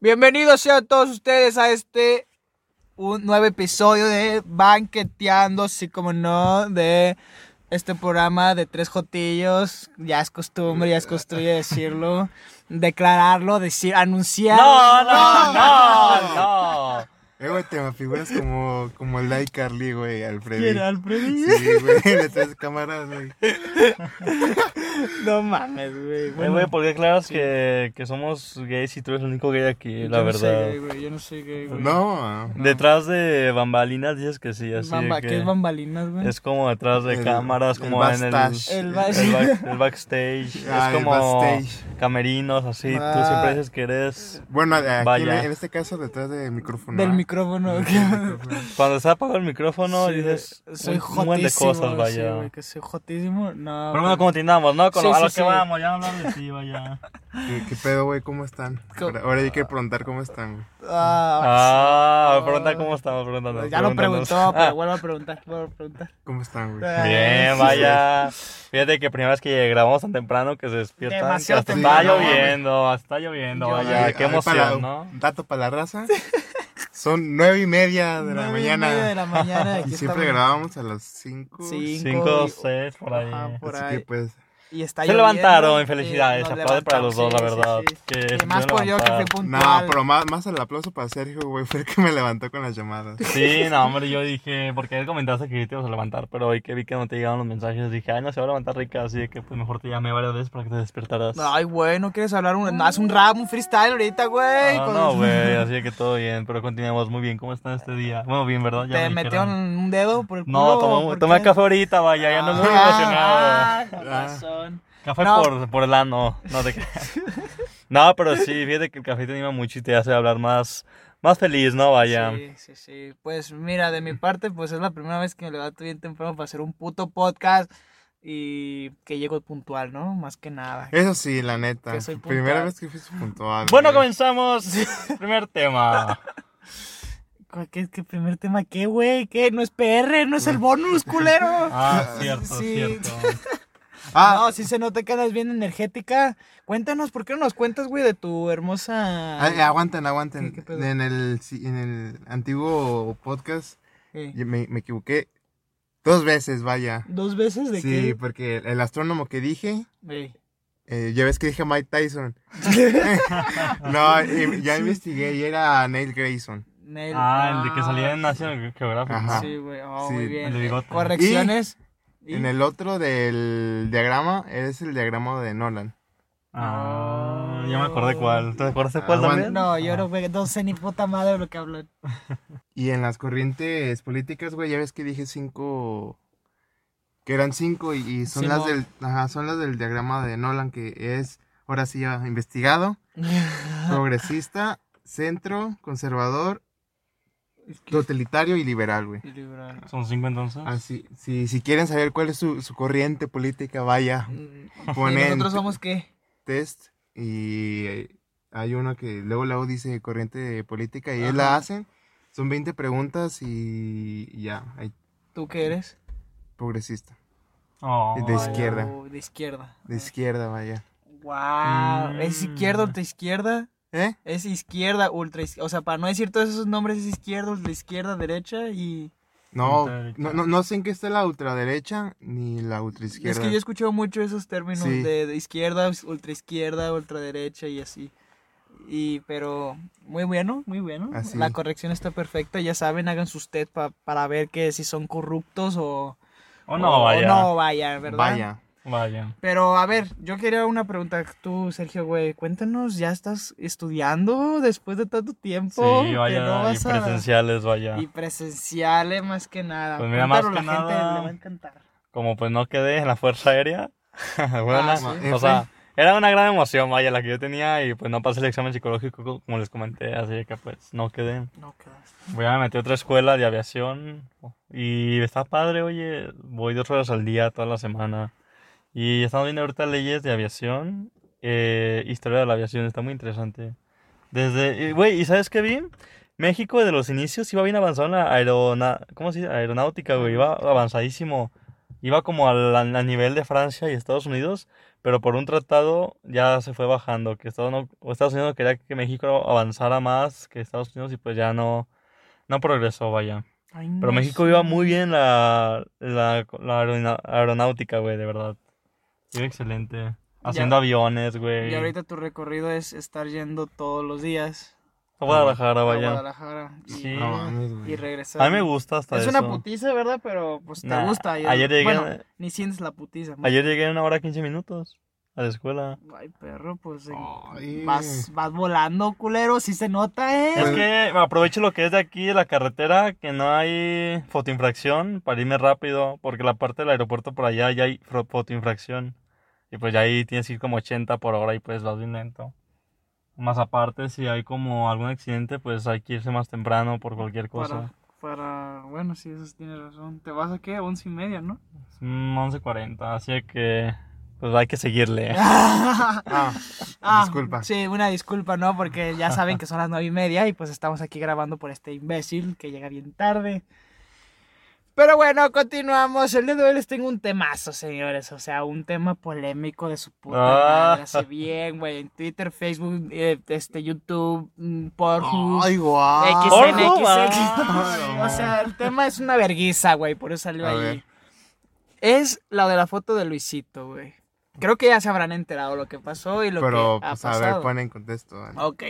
Bienvenidos sean todos ustedes a este un nuevo episodio de Banqueteando, así como no, de este programa de tres jotillos. Ya es costumbre, ya es costumbre decirlo, declararlo, decir, anunciar. No, no, no, no. Eh, güey, te me figuras como, como el iCarly, güey, Alfred. ¿Quién, Alfred? Sí, güey, de tres cámaras, güey. No mames, güey. Bueno, güey, ¿por qué aclaras que, que somos gays y tú eres el único gay aquí, yo la no verdad? soy gay, güey, yo no soy gay, güey. No, Detrás de bambalinas dices que sí, así de Bamba- que ¿Qué es bambalinas, güey? es como detrás de El- cámaras, el como en el, backstage. El el, ba- back- el backstage, Ah, es el como backstage. camerinos, así, tú Ah. siempre dices que eres... Bueno, aquí en, Vaya. en este caso detrás del micrófono. Del ¿ah? micrófono. Micrófono. Cuando se apaga el micrófono Sí, dices soy un, un buen de cosas, sí, vaya. güey, que soy jotísimo. No. Pero bueno, güey. continuamos, ¿no? Con Sí, lo- a sí, lo que sí. vamos, ya hablando de ti, vaya. ¿Qué, qué pedo, güey? ¿Cómo están? ¿Cómo? Ahora, hay que preguntar cómo están, güey. Ah, Ah, sí. pregunta cómo estamos, preguntando. Ya lo preguntó, pero vuelvo a preguntar, vuelvo a preguntar. ¿Cómo están, güey? Ah, Bien, sí, vaya. Fíjate que primera vez que grabamos tan temprano que se despiertan. Demasiado hasta temprano. está lloviendo, hasta está lloviendo, vaya. Ay, Qué emoción, ¿no? Dato para la raza. Son nueve y media de la Nueve y mañana. media de la mañana. Y siempre estamos. grabábamos a las cinco. Cinco, y- seis, por ahí. Ajá, por Así ahí. que pues. Y está Se lloviendo, levantaron, felicidades, aplaude para los dos, la levantamos, verdad. sí, sí, sí. Que Y más por yo que fui levantaron. No, puntual. pero más, más el aplauso para Sergio, güey. Fue el que me levantó con las llamadas. Sí, no, hombre, yo dije, porque él comentaste que te ibas a levantar, pero hoy que vi que no te llegaban los mensajes, dije, ay, no se va a levantar rica, así de que pues mejor te llamé varias veces para que te despertaras. Ay, güey, ¿no quieres hablar? Un, haz un rap, un freestyle ahorita, güey. Ah, con- no, güey, así de que todo bien, pero continuamos muy bien. ¿Cómo están este día? Bueno, bien, ¿verdad? Ya ¿Te me metieron un dedo por el culo? No, tomé, café ahorita, vaya, ya ando muy Ah, emocionado. con Ah. Café No. por, por el ano, no te creas. No, pero sí, fíjate que el café te anima mucho y te hace hablar más, más feliz, ¿no? Vaya. Sí, sí, sí. Pues mira, de mi parte, pues es la primera vez que me levanto bien temprano para hacer un puto podcast y que llego puntual, ¿no? Más que nada. Eso sí, la neta. Que soy Primera vez que fuiste puntual. Bueno, güey. comenzamos. Primer tema. ¿Qué, qué primer tema? ¿Qué, güey? ¿Qué? ¿No es PR? ¿No es el bonus, culero? Ah, cierto, Sí. cierto. Ah, No, sí se nota que andas bien energética. Cuéntanos, ¿por qué no nos cuentas, güey, de tu hermosa... ah, aguanten, aguanten. ¿Qué- qué pedo? en, el, sí, en el antiguo podcast Sí. me, me equivoqué dos veces, vaya. ¿Dos veces de Sí, qué? porque el astrónomo que dije, Güey. eh, ya ves que dije Mike Tyson. no, y- ya investigué y era Neil Grayson. Neil- Ah, el de que salía en National Geographic. Ajá. Sí, güey, oh, Sí, muy el bien. de bigote. Correcciones. Y- En el otro del diagrama es el diagrama de Nolan. Ah, ya me acordé cuál. ¿Te acuerdas de cuál Ah, también? No, yo no, sé ni puta madre de lo que hablan. Y en las corrientes políticas, güey, ya ves que dije cinco. Que eran cinco y, y son las del. Ajá, son las del diagrama de Nolan, que es ahora sí ya investigado, progresista, centro, conservador, totalitario y liberal, güey. Son cinco entonces. Así, si, si quieren saber cuál es su, su corriente política, vaya, ¿Y ponen nosotros somos qué? test y hay uno que luego luego dice corriente política y ellos la hacen. Son 20 preguntas y, ya, hay ¿Tú qué eres? progresista. Oh, de vaya. izquierda. Oh, de izquierda. De izquierda, vaya. Wow. ¿Es Mm. izquierda, ultra izquierda? ¿Eh? Es izquierda, ultra izquierda. O sea, para no decir todos esos nombres, es izquierda, ultra izquierda, derecha y. No, no, no, no sé en qué está la ultraderecha ni la ultraizquierda. Es que yo he escuchado mucho esos términos Sí. de, de izquierda, ultra izquierda, ultraderecha y así. Y, pero muy bueno, muy bueno. Así. La corrección está perfecta. Ya saben, hagan sus test pa- para ver que si son corruptos o, Oh, no, vaya. no vaya, ¿verdad? Vaya. Vaya. Pero a ver, yo quería una pregunta. Tú, Sergio, güey, cuéntanos, ¿ya estás estudiando después de tanto tiempo? Sí, vaya. no y vas a- presenciales, vaya. Y presenciales más que nada. Pues mira, más Cuéntalo, que la gente nada- le va a encantar. Como pues no quedé en la Fuerza Aérea. bueno, Ah, sí. o sea, era una gran emoción, vaya, la que yo tenía y pues no pasé el examen psicológico co- como les comenté, así que pues no quedé. No quedaste. Voy a meter a otra escuela de aviación y está padre, oye, voy dos horas al día toda la semana. Y estamos viendo ahorita leyes de aviación, eh, historia de la aviación, está muy interesante. Desde, güey, ¿y sabes qué vi? México de los inicios iba bien avanzado en la aerona, ¿cómo se dice? aeronáutica, güey, iba avanzadísimo. Iba como al, al nivel de Francia y Estados Unidos, pero por un tratado ya se fue bajando, que Estados, no- Estados Unidos quería que México avanzara más que Estados Unidos y pues ya no, no progresó, vaya. Ay, Pero México sé. iba muy bien la, la, la aeronáutica, güey, de verdad. Iba excelente. Haciendo aviones, güey. Y ahorita tu recorrido es estar yendo todos los días A Guadalajara, a vaya. Guadalajara y, Sí. No y regresar. A mí me gusta hasta Es eso. una putiza, ¿verdad? Pero pues te Nah, gusta. y- ayer llegué- Bueno, ni sientes la putiza. Ayer llegué en una hora 15 minutos a la escuela. Ay, perro, pues Ay. vas, vas volando, culero, sí se nota, ¿eh? Es que aprovecho lo que es de aquí, de la carretera, que no hay fotoinfracción para irme rápido, porque la parte del aeropuerto por allá ya hay fotoinfracción. Y pues ya ahí tienes que ir como 80 por hora y pues vas bien lento. Más aparte, si hay como algún accidente, pues hay que irse más temprano por cualquier cosa. Para, para, bueno, sí, eso tienes razón. ¿Te vas a qué? A once y media, ¿no? Es un 11.40, así que pues hay que seguirle. Ah, Ah, disculpa. Sí, una disculpa, ¿no? Porque ya saben que son las nueve y media y pues estamos aquí grabando por este imbécil que llega bien tarde. Pero bueno, continuamos. El día de hoy les tengo un temazo, señores. O sea, un tema polémico de su puta Ah. madre. Así bien, güey. En Twitter, Facebook, eh, este, YouTube, mm, Pornhub. Ay, guau. Pornhub, XNXX. ah. O sea, el tema es una verguiza, güey. Por eso salió A ahí. ver. Es la de la foto de Luisito, güey. Creo que ya se habrán enterado lo que pasó y lo Pero, que ha pues, a pasado. ver, pon en contexto. ¿vale? Ok,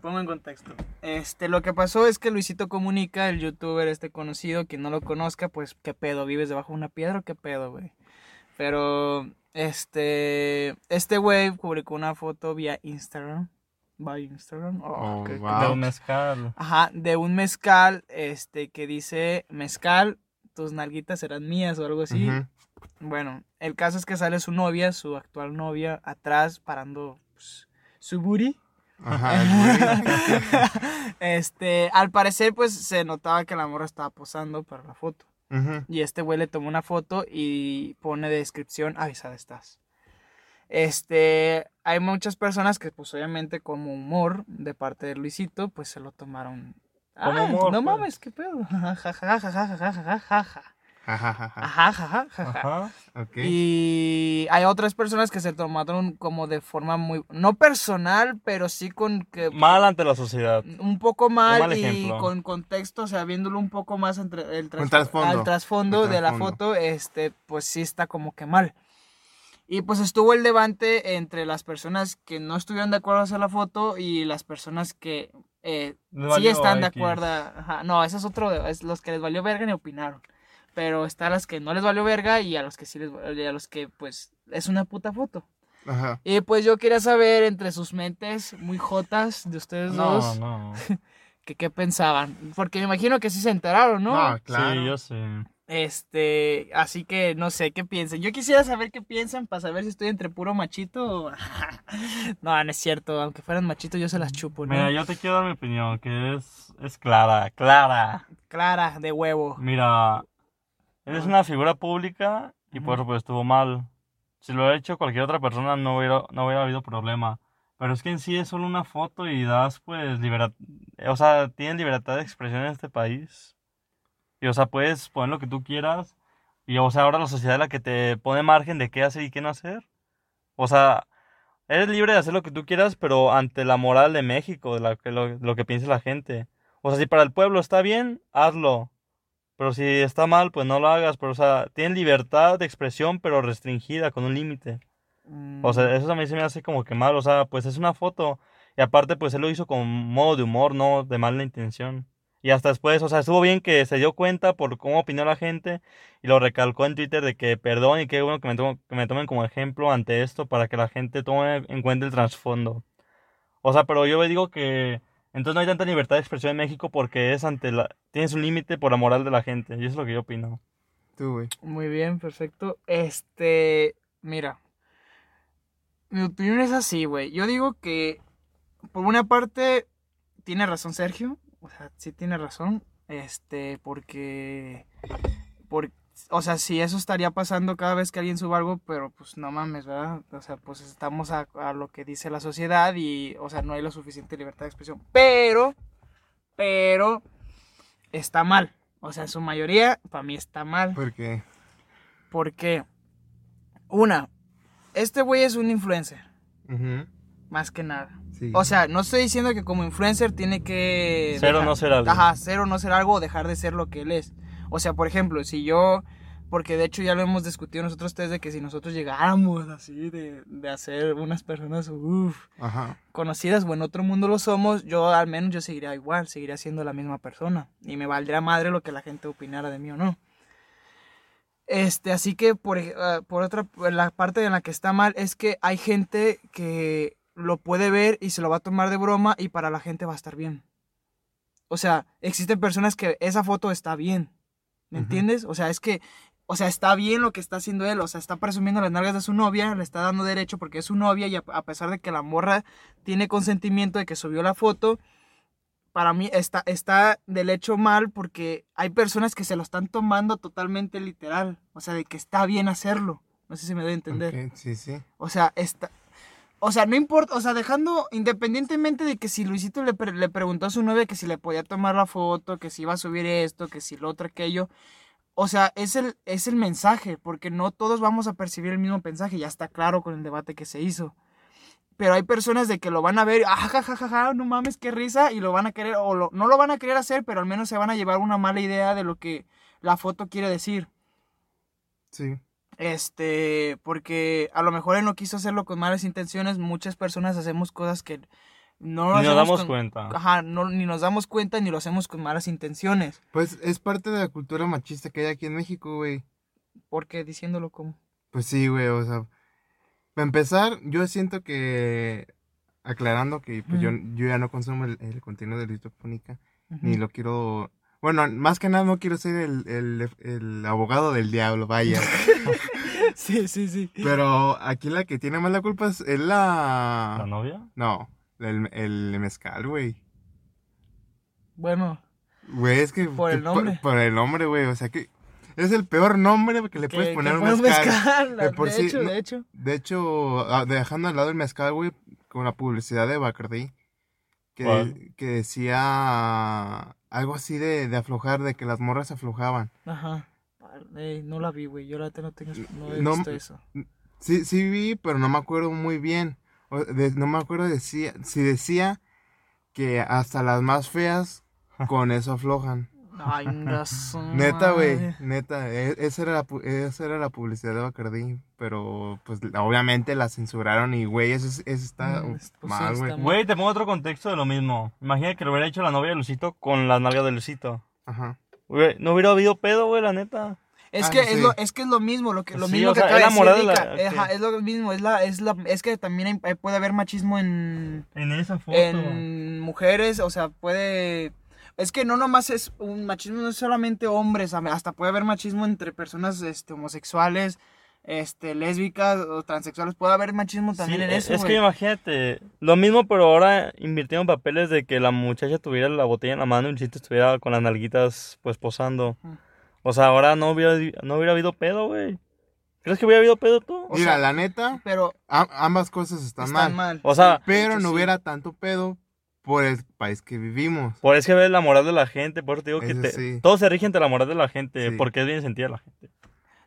pongo en contexto. Este, lo que pasó es que Luisito Comunica, el youtuber este conocido, quien no lo conozca, pues, ¿qué pedo? ¿Vives debajo de una piedra o qué pedo, güey? Pero, este, este güey publicó una foto vía Instagram. ¿Vía Instagram? Oh, Oh, qué- wow. De un mezcal. Ajá, de un mezcal, este, que dice, mezcal, tus nalguitas serán mías o algo así. Ujú. Bueno, el caso es que sale su novia, su actual novia, atrás parando pues, su booty. Ajá, este, al parecer, pues se notaba que la morra estaba posando para la foto. Y este güey le tomó una foto y pone de descripción, avisada estás. Este, hay muchas personas que, pues obviamente, como humor de parte de Luisito, pues se lo tomaron. Como "Ah, humor, no pues. mames, qué pedo. Ja, ja, ja, ja, ja, ja, ja, ja, ja, Ajá, ja. Ajá. Ok. Y hay otras personas que se tomaron como de forma muy, no personal, pero sí con que Mal ante la sociedad. un poco mal, mal y ejemplo. con contexto, o sea, viéndolo un poco más entre el trasfondo. al trasfondo de la foto, este, pues sí está como que mal. Y pues estuvo el debate entre las personas que no estuvieron de acuerdo a hacer la foto y las personas que eh, sí están de acuerdo. Ajá, no, ese es otro, es los que les valió verga ni opinaron. Pero está a las que no les valió verga y a los que sí les y a los que pues es una puta foto. Ajá. Y pues yo quería saber entre sus mentes muy jotas de ustedes No, dos no. que qué pensaban. Porque me imagino que sí se enteraron, ¿no? No, claro. Sí, yo sé. Este, así que no sé qué piensan. Yo quisiera saber qué piensan para saber si estoy entre puro machito o... no, no es cierto. Aunque fueran machitos yo se las chupo, ¿no? Mira, yo te quiero dar mi opinión, que es, es clara, clara. Clara, de huevo. Mira, eres una figura pública y por eso pues estuvo mal. Si lo hubiera hecho cualquier otra persona no hubiera, no hubiera habido problema. Pero es que en sí es solo una foto y das pues libertad, o sea, tienen libertad de expresión en este país. Y o sea, puedes poner lo que tú quieras. Y o sea, ahora la sociedad es la que te pone margen de qué hacer y qué no hacer. O sea, eres libre de hacer lo que tú quieras, pero ante la moral de México, de la lo, lo que piense la gente. O sea, si para el pueblo está bien, hazlo. Pero si está mal, pues no lo hagas. Pero, o sea, tienen libertad de expresión, pero restringida, con un límite. Mm, O sea, eso también se me hace como que mal. O sea, pues es una foto. Y aparte, pues él lo hizo con modo de humor, no de mala intención. Y hasta después, o sea, estuvo bien que se dio cuenta por cómo opinó la gente y lo recalcó en Twitter de que perdón y qué bueno que me, tomo- que me tomen como ejemplo ante esto para que la gente tome en cuenta el trasfondo. O sea, pero yo digo que entonces no hay tanta libertad de expresión en México porque es ante la... Tienes un límite por la moral de la gente. Y eso es lo que yo opino. Tú, güey. Muy bien, perfecto. Este, mira. Mi opinión es así, güey. Yo digo que, por una parte, tiene razón Sergio. O sea, sí tiene razón. Este, porque. Por, o sea, sí, eso estaría pasando cada vez que alguien suba algo, pero pues no mames, ¿verdad? O sea, pues estamos a, a lo que dice la sociedad y, o sea, no hay la suficiente libertad de expresión. Pero, pero, está mal. O sea, en su mayoría, para mí está mal. Porque. Porque, una, este güey es un influencer, más que nada. sí. O sea, no estoy diciendo que como influencer tiene que... Ser o dejar- no ser algo. Ajá, ser o no ser algo o dejar de ser lo que él es. O sea, por ejemplo, si yo... Porque de hecho ya lo hemos discutido nosotros tres de que si nosotros llegáramos así de, de hacer unas personas uf, Ajá. conocidas o en otro mundo lo somos, yo al menos yo seguiría igual, seguiría siendo la misma persona. Y me valdría madre lo que la gente opinara de mí o no. Este, así que por, ah, por otra, la parte en la que está mal es que hay gente que lo puede ver y se lo va a tomar de broma y para la gente va a estar bien. O sea, existen personas que esa foto está bien. ¿Me entiendes? O sea, es que, o sea, está bien lo que está haciendo él. O sea, está presumiendo las nalgas de su novia, le está dando derecho porque es su novia y a, a pesar de que la morra tiene consentimiento de que subió la foto, para mí está, está del hecho mal porque hay personas que se lo están tomando totalmente literal. O sea, de que está bien hacerlo. No sé si me doy a entender. Sí, sí. O sea, está... O sea, no importa, o sea, dejando, independientemente de que si Luisito le, pre- le preguntó a su novia que si le podía tomar la foto, que si iba a subir esto, que si lo otro, aquello. O sea, es el, es el mensaje, porque no todos vamos a percibir el mismo mensaje, ya está claro con el debate que se hizo. Pero hay personas de que lo van a ver, ah, ja, ja, ja, ja, no mames, qué risa, y lo van a querer, o lo- no lo van a querer hacer, pero al menos se van a llevar una mala idea de lo que la foto quiere decir. Sí. Este, porque a lo mejor él no quiso hacerlo con malas intenciones. Muchas personas hacemos cosas que no Ni nos damos con- cuenta. Ajá, no, ni nos damos cuenta ni lo hacemos con malas intenciones. Pues es parte de la cultura machista que hay aquí en México, güey. Porque diciéndolo como. Pues sí, güey, o sea. Para empezar, yo siento que. Aclarando que pues, yo, yo ya no consumo el, el contenido de Luisito Comunica, Ujú. ni lo quiero. Bueno, más que nada no quiero ser el, el, el abogado del diablo, vaya. Sí, sí, sí. Pero aquí la que tiene más la culpa es, es la. ¿La novia? No, el, el mezcal, güey. Bueno, Güey, es que. Por el nombre. Por, el nombre, güey. O sea que. Es el peor nombre que le puedes que poner a un mezcal. mezcal, De por de sí, hecho, no- de hecho. De hecho, ah, dejando al lado el mezcal, güey, con la publicidad de Bacardi, que, que decía algo así de, de aflojar, de que las morras aflojaban. Ajá. Ey, no la vi, güey. Yo la no tengo. No he No- visto eso. Sí, sí vi, pero no me acuerdo muy bien. O de- no me acuerdo decía, si decía que hasta las más feas con eso aflojan. Ay, Neta, güey, neta, e- esa era, la, esa era la publicidad de Bacardi, pero pues obviamente la censuraron y, güey, eso, es- eso está Mm, pues, mal, güey. Güey, te pongo otro contexto de lo mismo. Imagina que lo hubiera hecho la novia de Lucito con las nalgas de Lucito. Ajá. Güey, no hubiera habido pedo, güey, la neta. Es Ah, que sí. es lo, es que es lo mismo, lo que lo Sí, mismo o que sea, acaba de decir de la- Erika. ok. Ajá, es lo mismo, es la, es la, es que también hay- puede haber machismo en, En esa foto. en mujeres, o sea, puede, es que no nomás es un machismo, no es solamente hombres, hasta puede haber machismo entre personas, este, homosexuales, este, lésbicas o transexuales, puede haber machismo también Sí, en e- eso, es que imagínate, lo mismo, pero ahora invirtieron papeles de que la muchacha tuviera la botella en la mano y Lucito estuviera con las nalguitas, pues, posando. O sea, ahora no hubiera, no hubiera habido pedo, güey. ¿Crees que hubiera habido pedo tú? O Mira, sea, la neta, Pero a- ambas cosas están, están mal, mal. O sea, pero no sí. hubiera tanto pedo por el país que vivimos. por eso que ves la moral de la gente, por eso te digo que te- sí. todo se rige ante la moral de la gente, Sí. porque es bien sentida la gente.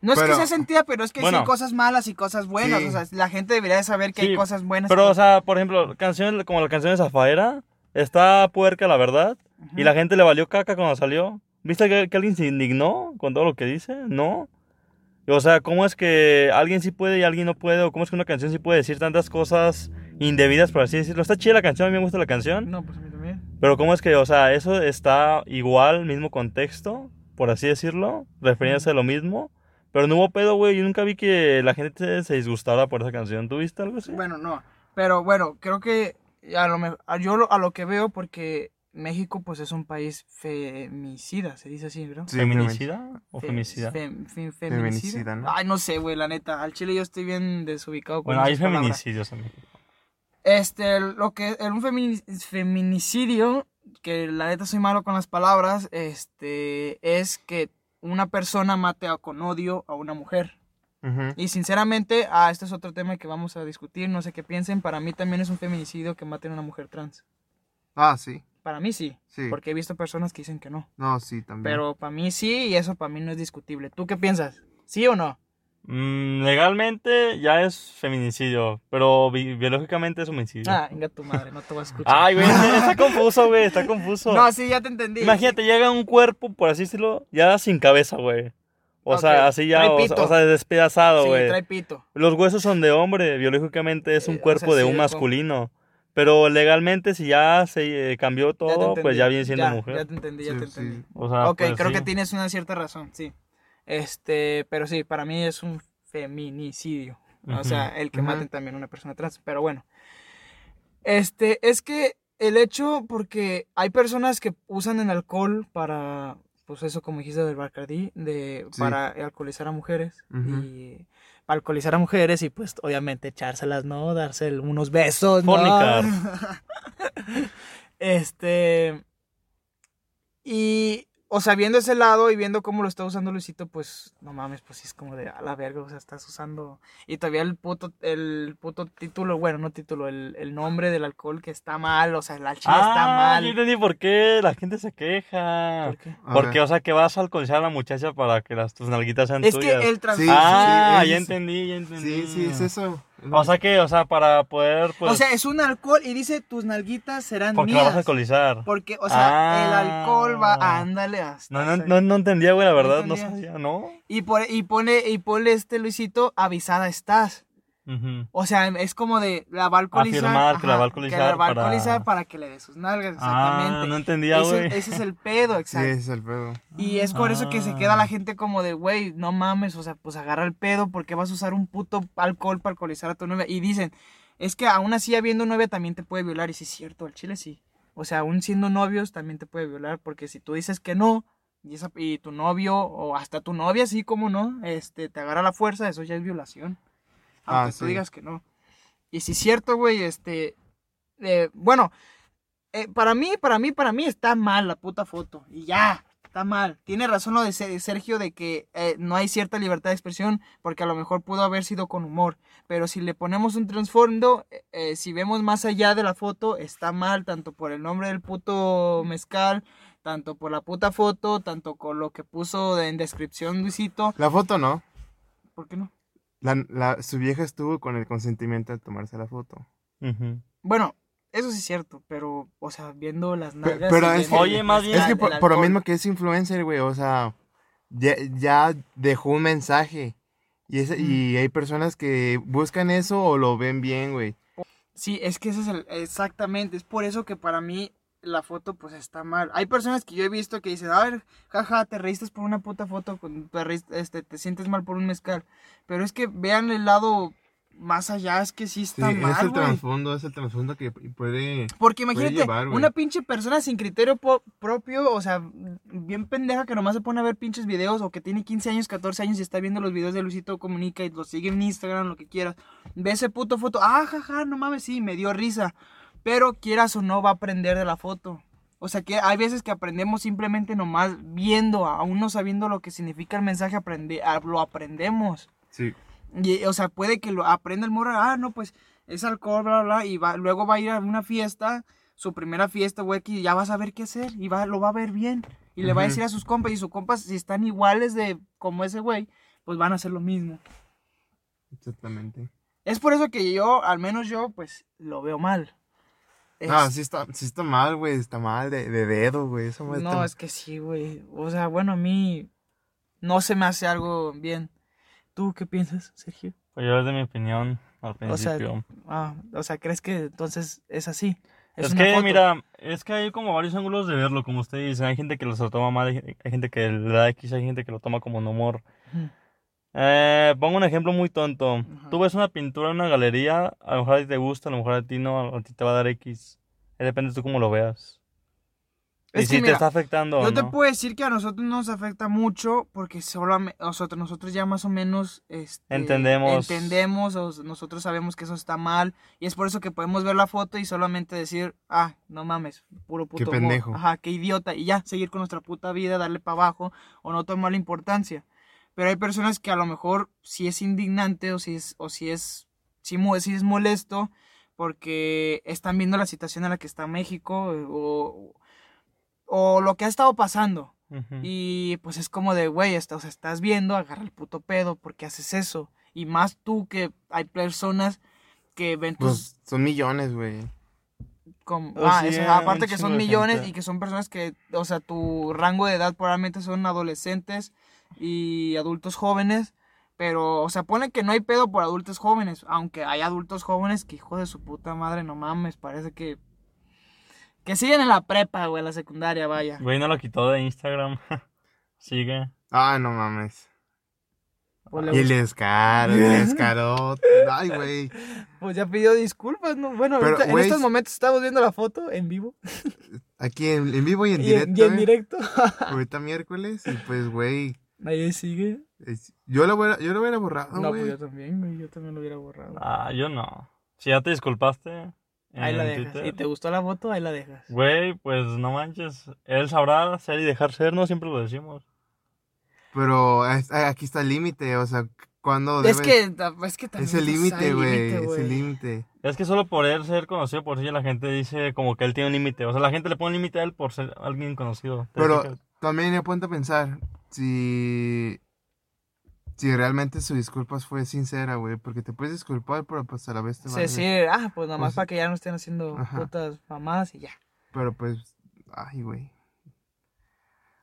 No es que sea sentida, pero es que sí Bueno. hay cosas malas y cosas buenas. Sí. O sea, la gente debería de saber que Sí, hay cosas buenas. y Pero, o sea, por ejemplo, canciones como la canción de Zafaera, está puerca, la verdad, y la gente le valió caca cuando salió. ¿Viste que, que alguien se indignó con todo lo que dice? No. O sea, ¿cómo es que alguien sí puede y alguien no puede? ¿O cómo es que una canción sí puede decir tantas cosas indebidas, por así decirlo? Está chida la canción, a mí me gusta la canción. No, pues a mí también. Pero ¿cómo es que, o sea, eso está igual, mismo contexto, por así decirlo, refiriéndose a lo mismo? Pero no hubo pedo, güey. Yo nunca vi que la gente se disgustara por esa canción. ¿Tú viste algo así? Bueno, no. Pero bueno, creo que a lo, me- a- yo lo- a lo que veo, porque México pues es un país femicida, se dice así, ¿no? Sí, ¿Feminicida o Fe- femicida? fem- fem- Feminicida, feminicida. ¿no? Ay, no sé, güey, la neta. Al chile yo estoy bien desubicado con Bueno, hay esas palabras. feminicidios en México. Este, lo que un femini- feminicidio, que la neta soy malo con las palabras, este, es que una persona mate a- con odio a una mujer. Y sinceramente, ah, este es otro tema que vamos a discutir, no sé qué piensen, para mí también es un feminicidio que maten a una mujer trans. Ah, sí, Para mí sí, sí. porque he visto personas que dicen que no. No, sí, también. Pero para mí sí, y eso para mí no es discutible. ¿Tú qué piensas? ¿Sí o no? Mm, legalmente ya es feminicidio, pero bi- biológicamente es homicidio. Ah, venga tu madre, no te voy a escuchar. Ay, güey, está confuso, güey, está confuso. No, sí, ya te entendí. Imagínate, llega un cuerpo, por así decirlo, ya sin cabeza, güey. O sea, así ya, o, o sea, despedazado, Sí, güey. trae pito. Los huesos son de hombre, biológicamente es un Eh, o cuerpo sea, de sí, un masculino. Pero legalmente, si ya se eh, cambió Ya todo, pues ya viene siendo Ya, mujer. Ya te entendí, ya Sí, te sí. entendí. O sea, ok, pues, creo sí. que tienes una cierta razón, sí. Este, pero sí, para mí es un feminicidio. O sea, el que maten también a una persona trans. Pero bueno. Este, es que el hecho, porque hay personas que usan el alcohol para, pues eso como dijiste del Bacardi, de, Sí. para alcoholizar a mujeres. Y para alcoholizar a mujeres y pues obviamente echárselas, ¿no? Darse unos besos, ¿no? Este... Y, o sea, viendo ese lado y viendo cómo lo está usando Luisito, pues, no mames, pues sí es como de, a la verga, o sea, estás usando... Y todavía el puto, el puto título, bueno, no título, el, el nombre del alcohol que está mal, o sea, el chile está Ah, yo mal. entendí por qué la gente se queja. ¿Por qué? Porque, o sea, que vas a alcoholizar a la muchacha para que las, tus nalguitas sean Es que tuyas. el trans... Sí, Ah, sí, ya es- entendí, ya entendí. Sí, sí, es eso. O sea que, o sea, para poder, pues... O sea, es un alcohol y dice, tus nalguitas serán porque la mías. vas a alcoholizar. Porque, o sea, el Ah. alcohol va, ándale hasta... No, no, no, no entendía, güey, la verdad, no, sabía, ¿no? Y, por, y pone, y ponle este Luisito, avisada estás. O sea, es como de la va a alcoholizar. Afirmar que la va a ajá, alcoholizar Que la va a para- alcoholizar para que le dé sus nalgas, exactamente. Ah, no entendía, ese, güey. ese es el pedo, Sí, exacto. ese es el pedo. Y es por eso que se Ah. queda la gente como de, güey, no mames, o sea, pues agarra el pedo, porque vas a usar un puto alcohol para alcoholizar a tu novia? Y dicen, es que aún así habiendo novia también te puede violar, y sí es cierto, al chile sí. O sea, aún siendo novios también te puede violar, porque si tú dices que no, y, esa, y tu novio, o hasta tu novia, sí, como no, este, te agarra la fuerza, eso ya es violación. Aunque Ah, tú sí. digas que no. Y si es cierto, güey, este, eh, bueno, eh, para mí, para mí, para mí está mal la puta foto. Y ya, está mal. Tiene razón lo de Se- Sergio de que eh, no hay cierta libertad de expresión porque a lo mejor pudo haber sido con humor. Pero si le ponemos un trasfondo, eh, si vemos más allá de la foto, está mal tanto por el nombre del puto mezcal, tanto por la puta foto, tanto con lo que puso en descripción Luisito. La foto no. ¿Por qué no? La, la- su vieja estuvo con el consentimiento de tomarse la foto. Bueno, eso sí es cierto, pero, o sea, viendo las nalgas. pero es que- Oye, más bien- Es que por, lo mismo que es influencer, güey, o sea, ya, ya dejó un mensaje. Y, ese- y hay personas que buscan eso o lo ven bien, güey. Sí, es que ese es el, exactamente, es por eso que para mí la foto pues está mal. Hay personas que yo he visto que dicen, a ver, jaja, te reíste por una puta foto, te, reíste- este, te sientes mal por un mezcal. Pero es que vean el lado más allá, es que sí Sí, está es mal, el güey. trasfondo, es el trasfondo que puede... Porque imagínate, llevar, güey. una pinche persona sin criterio propio, o sea, bien pendeja que nomás se pone a ver pinches videos o que tiene 15 años, 14 años y está viendo los videos de Luisito Comunica y lo sigue en Instagram, lo que quieras. Ve ese puto foto, ah, jaja, no mames, sí, me dio risa. Pero quieras o no, va a aprender de la foto. O sea que hay veces que aprendemos simplemente nomás viendo, aún no sabiendo lo que significa el mensaje, aprende, ah, lo aprendemos. Sí. Y, o sea, puede que lo aprenda el morro, ah, no, pues es alcohol, bla, bla, bla, y va, luego va a ir a una fiesta, su primera fiesta, güey, que ya va a saber qué hacer, y va, lo va a ver bien, y le va a decir a sus compas, y sus compas, si están iguales de como ese güey, pues van a hacer lo mismo. Exactamente. Es por eso que yo, al menos yo, pues, lo veo mal. Es- Ah, sí está, sí está mal, güey, está mal de, de dedo, güey. Eso me no, está- es que sí, güey, o sea, bueno, a mí no se me hace algo bien. ¿Tú qué piensas, Sergio? Pues yo desde mi opinión al O sea, principio. Ah, o sea, ¿crees que entonces es así? Es, que, foto. mira, es que hay como varios ángulos de verlo, como usted dice. Hay gente que lo toma mal, hay gente que le da X, hay gente que lo toma como un humor. Ujú. Eh, pongo un ejemplo muy tonto. Ajá. Tú ves una pintura en una galería, a lo mejor a ti te gusta, a lo mejor a ti no, a ti te va a dar X. Ahí depende tú cómo lo veas. y si te está afectando o Yo te no. puedo decir que a nosotros nos afecta mucho porque solamente nosotros, nosotros ya más o menos este, Entendemos. entendemos o nosotros sabemos que eso está mal y es por eso que podemos ver la foto y solamente decir, ah, no mames, puro puto humor. pendejo. Ajá, qué idiota y ya, seguir con nuestra puta vida, darle para abajo o no tomar la importancia. Pero hay personas que a lo mejor si es indignante o si es, o si es, si, mo- si es molesto porque están viendo la situación en la que está México o, o lo que ha estado pasando. Y pues es como de, güey, está- o sea, estás viendo, agarra el puto pedo, ¿por qué haces eso? Y más tú que hay personas que ven tus... Pues son millones, güey. como- Oh, ah, sí, eso, hay aparte que son millones gente. y que son personas que, o sea, tu rango de edad probablemente son adolescentes y adultos jóvenes. Pero, o sea, pone que no hay pedo por adultos jóvenes. Aunque hay adultos jóvenes que, hijo de su puta madre, no mames, parece que... Que siguen en la prepa, güey, la secundaria, vaya. Güey, no lo quitó de Instagram. Sigue. Ah, no mames. Pues, le Y el descaro, el descaro. Ay, güey. Pues ya pidió disculpas, ¿no? Bueno, Pero, ahorita- en estos momentos estamos viendo la foto en vivo Aquí en, en vivo y en y, directo. en, y en eh. directo. Ahorita miércoles. Y pues, güey. Ahí sigue. Yo lo hubiera, yo lo hubiera borrado, No, güey. pues yo también, güey, yo también lo hubiera borrado. Ah, yo no. Si ya te disculpaste. ahí la dejas. Twitter, ¿Y te gustó la foto? Ahí la dejas. Güey, pues no manches. Él sabrá ser y dejar ser, no siempre lo decimos. Pero es- aquí está el límite. O sea, cuando Es que, es que también Es el límite, güey. Es el límite. Es que solo por él ser conocido por sí, la gente dice como que él tiene un límite. O sea, la gente le pone un límite a él por ser alguien conocido. ¿Te Pero también me ponte a pensar si. Si realmente su disculpas fue sincera, güey. Porque te puedes disculpar, pero pues a la vez te Sí, vale. sí, ah, pues nada más Pues- para que ya no estén haciendo Ajá. putas mamadas y ya. Pero pues. Ay, güey.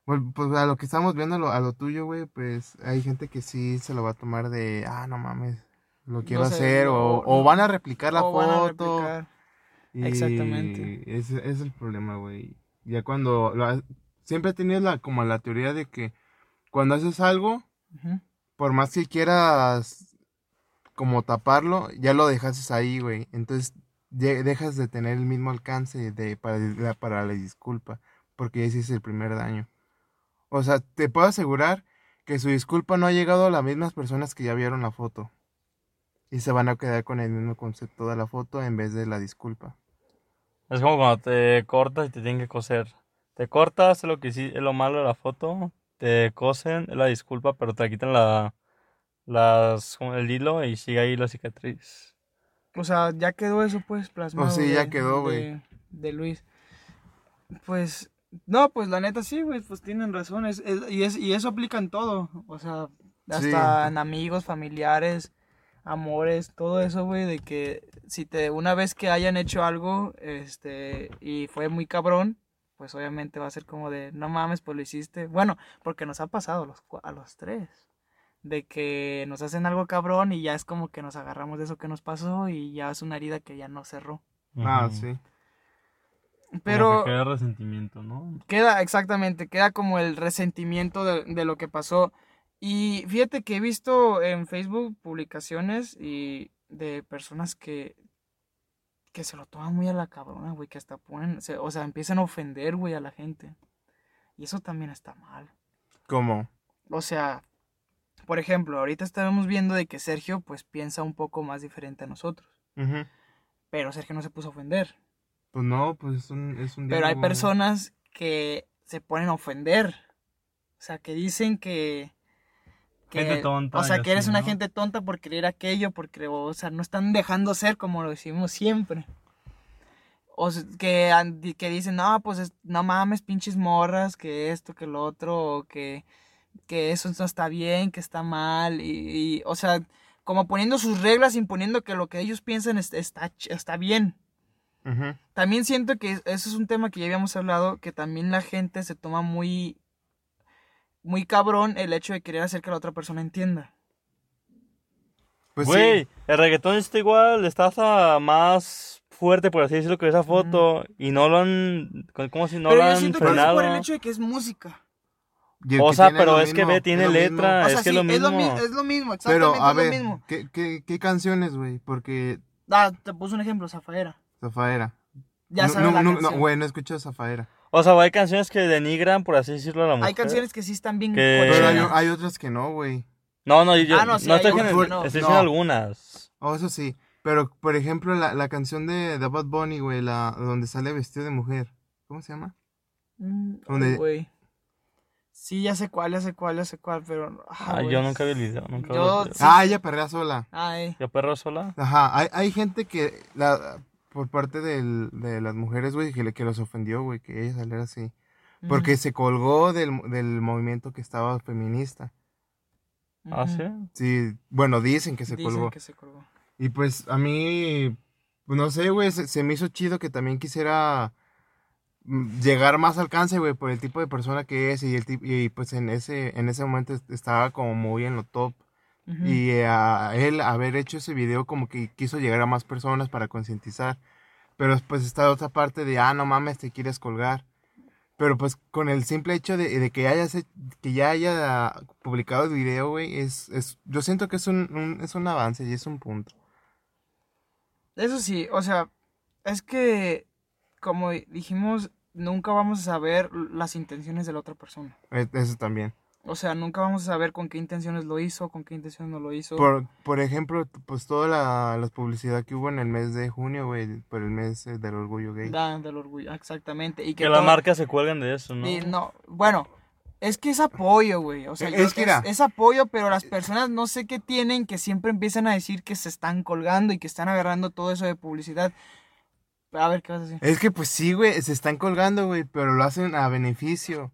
Bueno, pues a lo que estamos viendo, a lo, a lo tuyo, güey, pues hay gente que sí se lo va a tomar de, ah, no mames, lo quiero sé, hacer, no, o, o van a replicar la a foto. replicar. y Exactamente. Ese, ese es el problema, güey. Ya cuando, lo siempre he tenido la, como la teoría de que cuando haces algo, por más que quieras como taparlo, ya lo dejas ahí, güey. Entonces de- dejas de tener el mismo alcance de, para, la, para la disculpa, porque ya hiciste el primer daño. O sea, te puedo asegurar que su disculpa no ha llegado a las mismas personas que ya vieron la foto. Y se van a quedar con el mismo concepto de la foto en vez de la disculpa. Es como cuando te cortas y te tienen que coser. Te cortas, es lo que sí, es lo malo de la foto. Te cosen, la disculpa, pero te quitan la, las, el hilo y sigue ahí la cicatriz. O sea, ya quedó eso, pues, plasmado. Oh, sí, ya de- quedó, güey. De, de Luis. Pues, no, pues la neta sí, güey, pues tienen razón. es- es- y, es, y eso aplica en todo. O sea, hasta Sí. en amigos, familiares, amores, todo eso, güey, de que si te, una vez que hayan hecho algo, este, y fue muy cabrón, pues obviamente va a ser como de, no mames, pues lo hiciste. Bueno, porque nos ha pasado a los, a los tres. De que nos hacen algo cabrón y ya es como que nos agarramos de eso que nos pasó y ya es una herida que ya no cerró. Ah, sí. Pero Como que queda resentimiento, ¿no? queda, exactamente, queda como el resentimiento de, de lo que pasó. Y fíjate que he visto en Facebook publicaciones y de personas que, que se lo toman muy a la cabrona, güey, que hasta ponen, se- o sea, empiezan a ofender, güey, a la gente. Y eso también está mal. ¿Cómo? O sea, por ejemplo, ahorita estábamos viendo de que Sergio pues piensa un poco más diferente a nosotros. Pero Sergio no se puso a ofender. Pues no, pues es un, es un Pero hay personas que se ponen a ofender. O sea, que dicen que... que- Gente tonta O sea, que eres una ¿no? gente tonta por creer aquello, porque, o sea, no están dejando ser como lo decimos siempre. O s- que, que dicen, no, pues es- no mames, pinches morras, que esto, que lo otro, o que, que eso no está bien, que está mal, y, y, o sea, como poniendo sus reglas, imponiendo que lo que ellos piensan es- está, está bien. También siento que eso es un tema que ya habíamos hablado, que también la gente se toma muy, muy cabrón el hecho de querer hacer que la otra persona entienda. Pues sí. Güey, el reggaetón está igual, está hasta más fuerte, por así decirlo, que esa foto. Y no lo han. ¿Cómo si no Pero lo yo han siento que es por el hecho de que es música. O sea, pero lo es que mismo, ve, tiene lo mismo. letra. O sea, es que sí, es lo mismo. mi- es lo mismo, Pero, exactamente a es ver, lo mismo. ¿qué, qué, qué canciones, güey? Porque Ah, te puse un ejemplo, Zafaera. Zafaera. Ya no, sabes no, la no, canción. no, güey, no escucho Zafaera. O sea, hay canciones que denigran, por así decirlo, a la mujer. Hay canciones que sí están bien Que- Pero hay, otras que no, güey. No, no, yo Ah, no, sí, no estoy, que no. estoy No. diciendo algunas. Oh, eso sí. Pero, por ejemplo, la, la canción de, de Bad Bunny, güey, la, donde sale vestido de mujer. ¿Cómo se llama? Mm, güey. Sí, ya sé cuál, ya sé cuál, ya sé cuál, pero... ah, Ah, yo nunca vi el video, nunca vi Yo- el video. Sí. Ah, ella perrea sola. Ay, ¿Yo perro sola? Ajá, hay, hay gente que, la, por parte del- de las mujeres, güey, que, que los ofendió, güey, que ella saliera así. Porque se colgó del, del movimiento que estaba feminista. ¿Ah, sí? Sí, bueno, dicen que se Dicen colgó. que se colgó. Y pues a mí, pues, no sé, güey, se, se me hizo chido que también quisiera mm, llegar más alcance, güey, por el tipo de persona que es y el y pues en ese en ese momento est- estaba como muy en lo top Y eh, a él haber hecho ese video como que quiso llegar a más personas para concientizar. Pero pues está otra parte de, ah, no mames, te quieres colgar. Pero pues con el simple hecho de, de que, hayas, que ya haya publicado el video, güey, es, es, yo siento que es un, un- es un avance y es un punto. Eso sí, o sea, es que, como dijimos, nunca vamos a saber las intenciones de la otra persona. Eh, Eso también. O sea, nunca vamos a saber con qué intenciones lo hizo, con qué intenciones no lo hizo. Por, por ejemplo, pues toda la, la publicidad que hubo en el mes de junio, güey, por el mes eh, del orgullo gay. Da- del orgullo, exactamente. Y que Que las marcas se cuelgan de eso, ¿no? y no, bueno, es que es apoyo, güey. O sea, Es yo- que era- es apoyo, pero las personas no sé qué tienen que siempre empiezan a decir que se están colgando y que están agarrando todo eso de publicidad. A ver, ¿qué vas a decir? Es que pues sí, güey, se están colgando, güey, pero lo hacen a beneficio.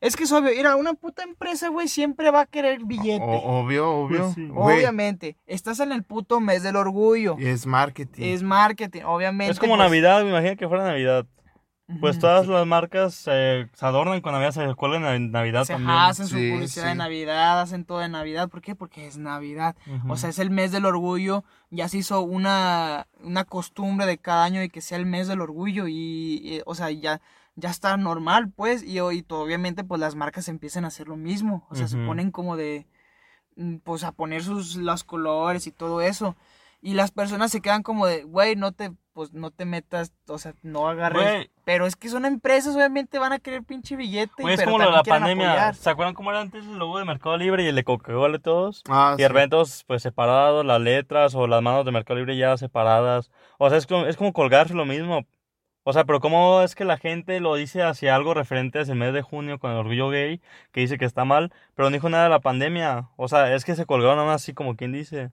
Es que es obvio, mira, una puta empresa, güey, siempre va a querer billete. O- obvio, obvio. Pues sí. Obviamente, estás en el puto mes del orgullo. Y es marketing. Es marketing, obviamente. Es como pues, Navidad, me imagino que fuera Navidad. Pues todas las marcas se se adornan con Navidad, se cuelgan en Navidad Se también. hacen su Sí, publicidad sí. de Navidad, hacen todo de Navidad. ¿Por qué? Porque es Navidad. O sea, es el mes del orgullo. Ya se hizo una, una costumbre de cada año de que sea el mes del orgullo. Y, y, o sea, ya, ya está normal, pues. Y, y obviamente, pues las marcas empiezan a hacer lo mismo. O sea, se Ujú. ponen como de. mm, Pues a poner sus los colores y todo eso. Y las personas se quedan como de, güey, no te, pues no te metas, o sea, no agarres. Güey. Pero es que son empresas, obviamente van a querer pinche billete. Güey, es pero como lo de la pandemia. apoyar. ¿Se acuerdan cómo era antes el logo de Mercado Libre y el de Coca-Cola y todos? Ah, Y sí. todos, pues separados, las letras o las manos de Mercado Libre ya separadas. O sea, es como, es como colgarse lo mismo. O sea, pero ¿cómo es que la gente lo dice hacia algo referente hacia el mes de junio con el orgullo gay, que dice que está mal, pero no dijo nada de la pandemia? O sea, es que se colgaron nada más así como quien dice.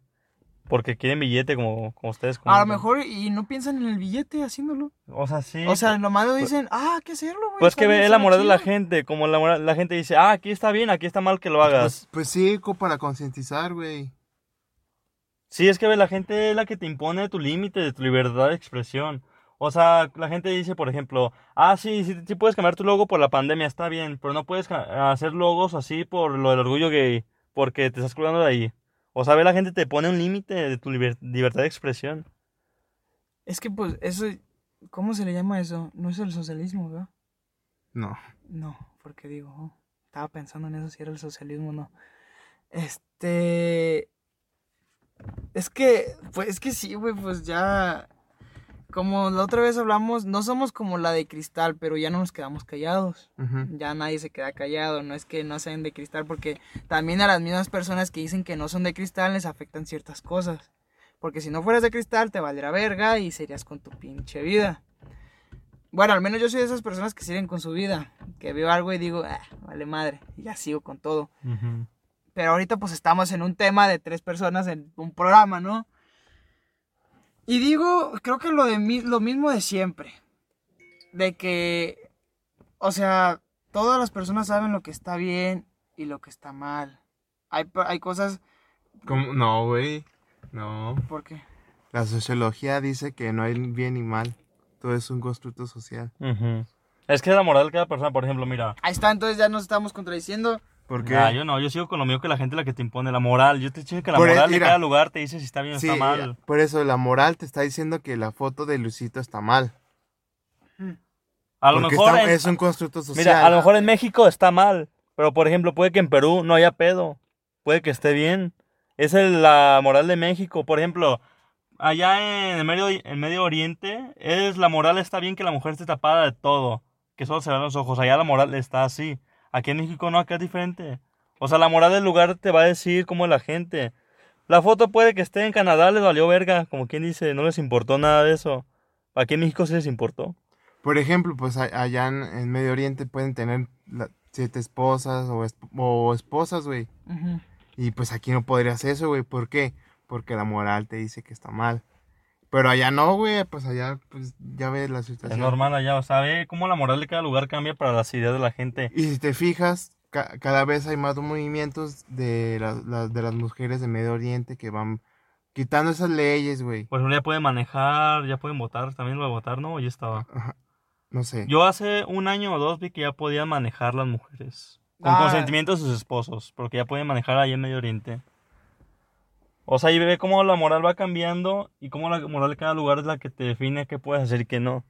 Porque quieren billete, como, como ustedes. A lo mejor y no piensan en el billete haciéndolo. O sea, sí. O sea, nomás lo dicen, ah, hay que hacerlo, güey. Pues que ve la moral de la chido". gente, como la, moral- la gente dice, ah, aquí está bien, aquí está mal que lo hagas. Pues, pues sí, co- para concientizar, güey. Sí, es que ve, la gente es la que te impone tu límite de tu libertad de expresión. O sea, la gente dice, por ejemplo, ah, sí, sí, sí puedes cambiar tu logo por la pandemia, está bien, pero no puedes hacer logos así por lo del orgullo gay, porque te estás colgando de ahí. O sea, ve, la gente te pone un límite de tu liber- libertad de expresión. Es que, pues, eso, ¿cómo se le llama eso? No es el socialismo, ¿verdad? No. No, porque digo, oh, estaba pensando en eso, si era el socialismo o no. Este. Es que, pues, es que sí, güey, pues ya. Como la otra vez hablamos, no somos como la de cristal, pero ya no nos quedamos callados. Ya nadie se queda callado, no es que no sean de cristal, porque también a las mismas personas que dicen que no son de cristal les afectan ciertas cosas. Porque si no fueras de cristal te valdría verga y serías con tu pinche vida. Bueno, al menos yo soy de esas personas que siguen con su vida, que veo algo y digo, ah, vale madre, y ya sigo con todo. Pero ahorita pues estamos en un tema de tres personas en un programa, ¿no? Y digo, creo que lo, de mi- lo mismo de siempre. De que, o sea, todas las personas saben lo que está bien y lo que está mal. Hay, hay cosas, ¿Cómo? No, güey. No. ¿por qué? La sociología dice que no hay bien ni mal. Todo es un constructo social. Ujú. Es que la moral de cada persona, por ejemplo, mira. Ahí está, entonces ya nos estamos contradiciendo. Porque Ah, yo no, yo sigo con lo mío que la gente es la que te impone la moral. Yo te digo que la Por e- moral de cada lugar te dice si está bien o sí, está mal. por eso la moral te está diciendo que la foto de Luisito está mal. A lo porque mejor está- en- es un constructo social. Mira, a lo mejor en México está mal, pero por ejemplo, puede que en Perú no haya pedo. Puede que esté bien. Esa es la moral de México. Por ejemplo, allá en el Medio, en Medio Oriente, es la moral está bien que la mujer esté tapada de todo, que solo se vean los ojos. Allá la moral está así. Aquí en México no, acá es diferente. O sea, la moral del lugar te va a decir cómo es la gente. La foto puede que esté en Canadá, les valió verga, como quien dice, no les importó nada de eso. Aquí en México sí les importó. Por ejemplo, pues allá en, en Medio Oriente pueden tener la- siete esposas o, esp- o esposas, güey. Y pues aquí no podrías eso, güey. ¿Por qué? Porque la moral te dice que está mal. Pero allá no, güey, pues allá, pues ya ves la Es situación. normal allá, o sea, ve cómo la moral de cada lugar cambia para las ideas de la gente. Y si te fijas, ca- cada vez hay más movimientos de, la- la- de las mujeres de Medio Oriente que van quitando esas leyes, güey. Pues ya pueden manejar, ya pueden votar, también lo de votar, ¿no? Ya estaba. Ajá. No sé. Yo hace un año o dos vi que ya podían manejar las mujeres. Con Ah. consentimiento de sus esposos, porque ya pueden manejar ahí en Medio Oriente. O sea, y ve cómo la moral va cambiando y cómo la moral de cada lugar es la que te define qué puedes hacer y qué no.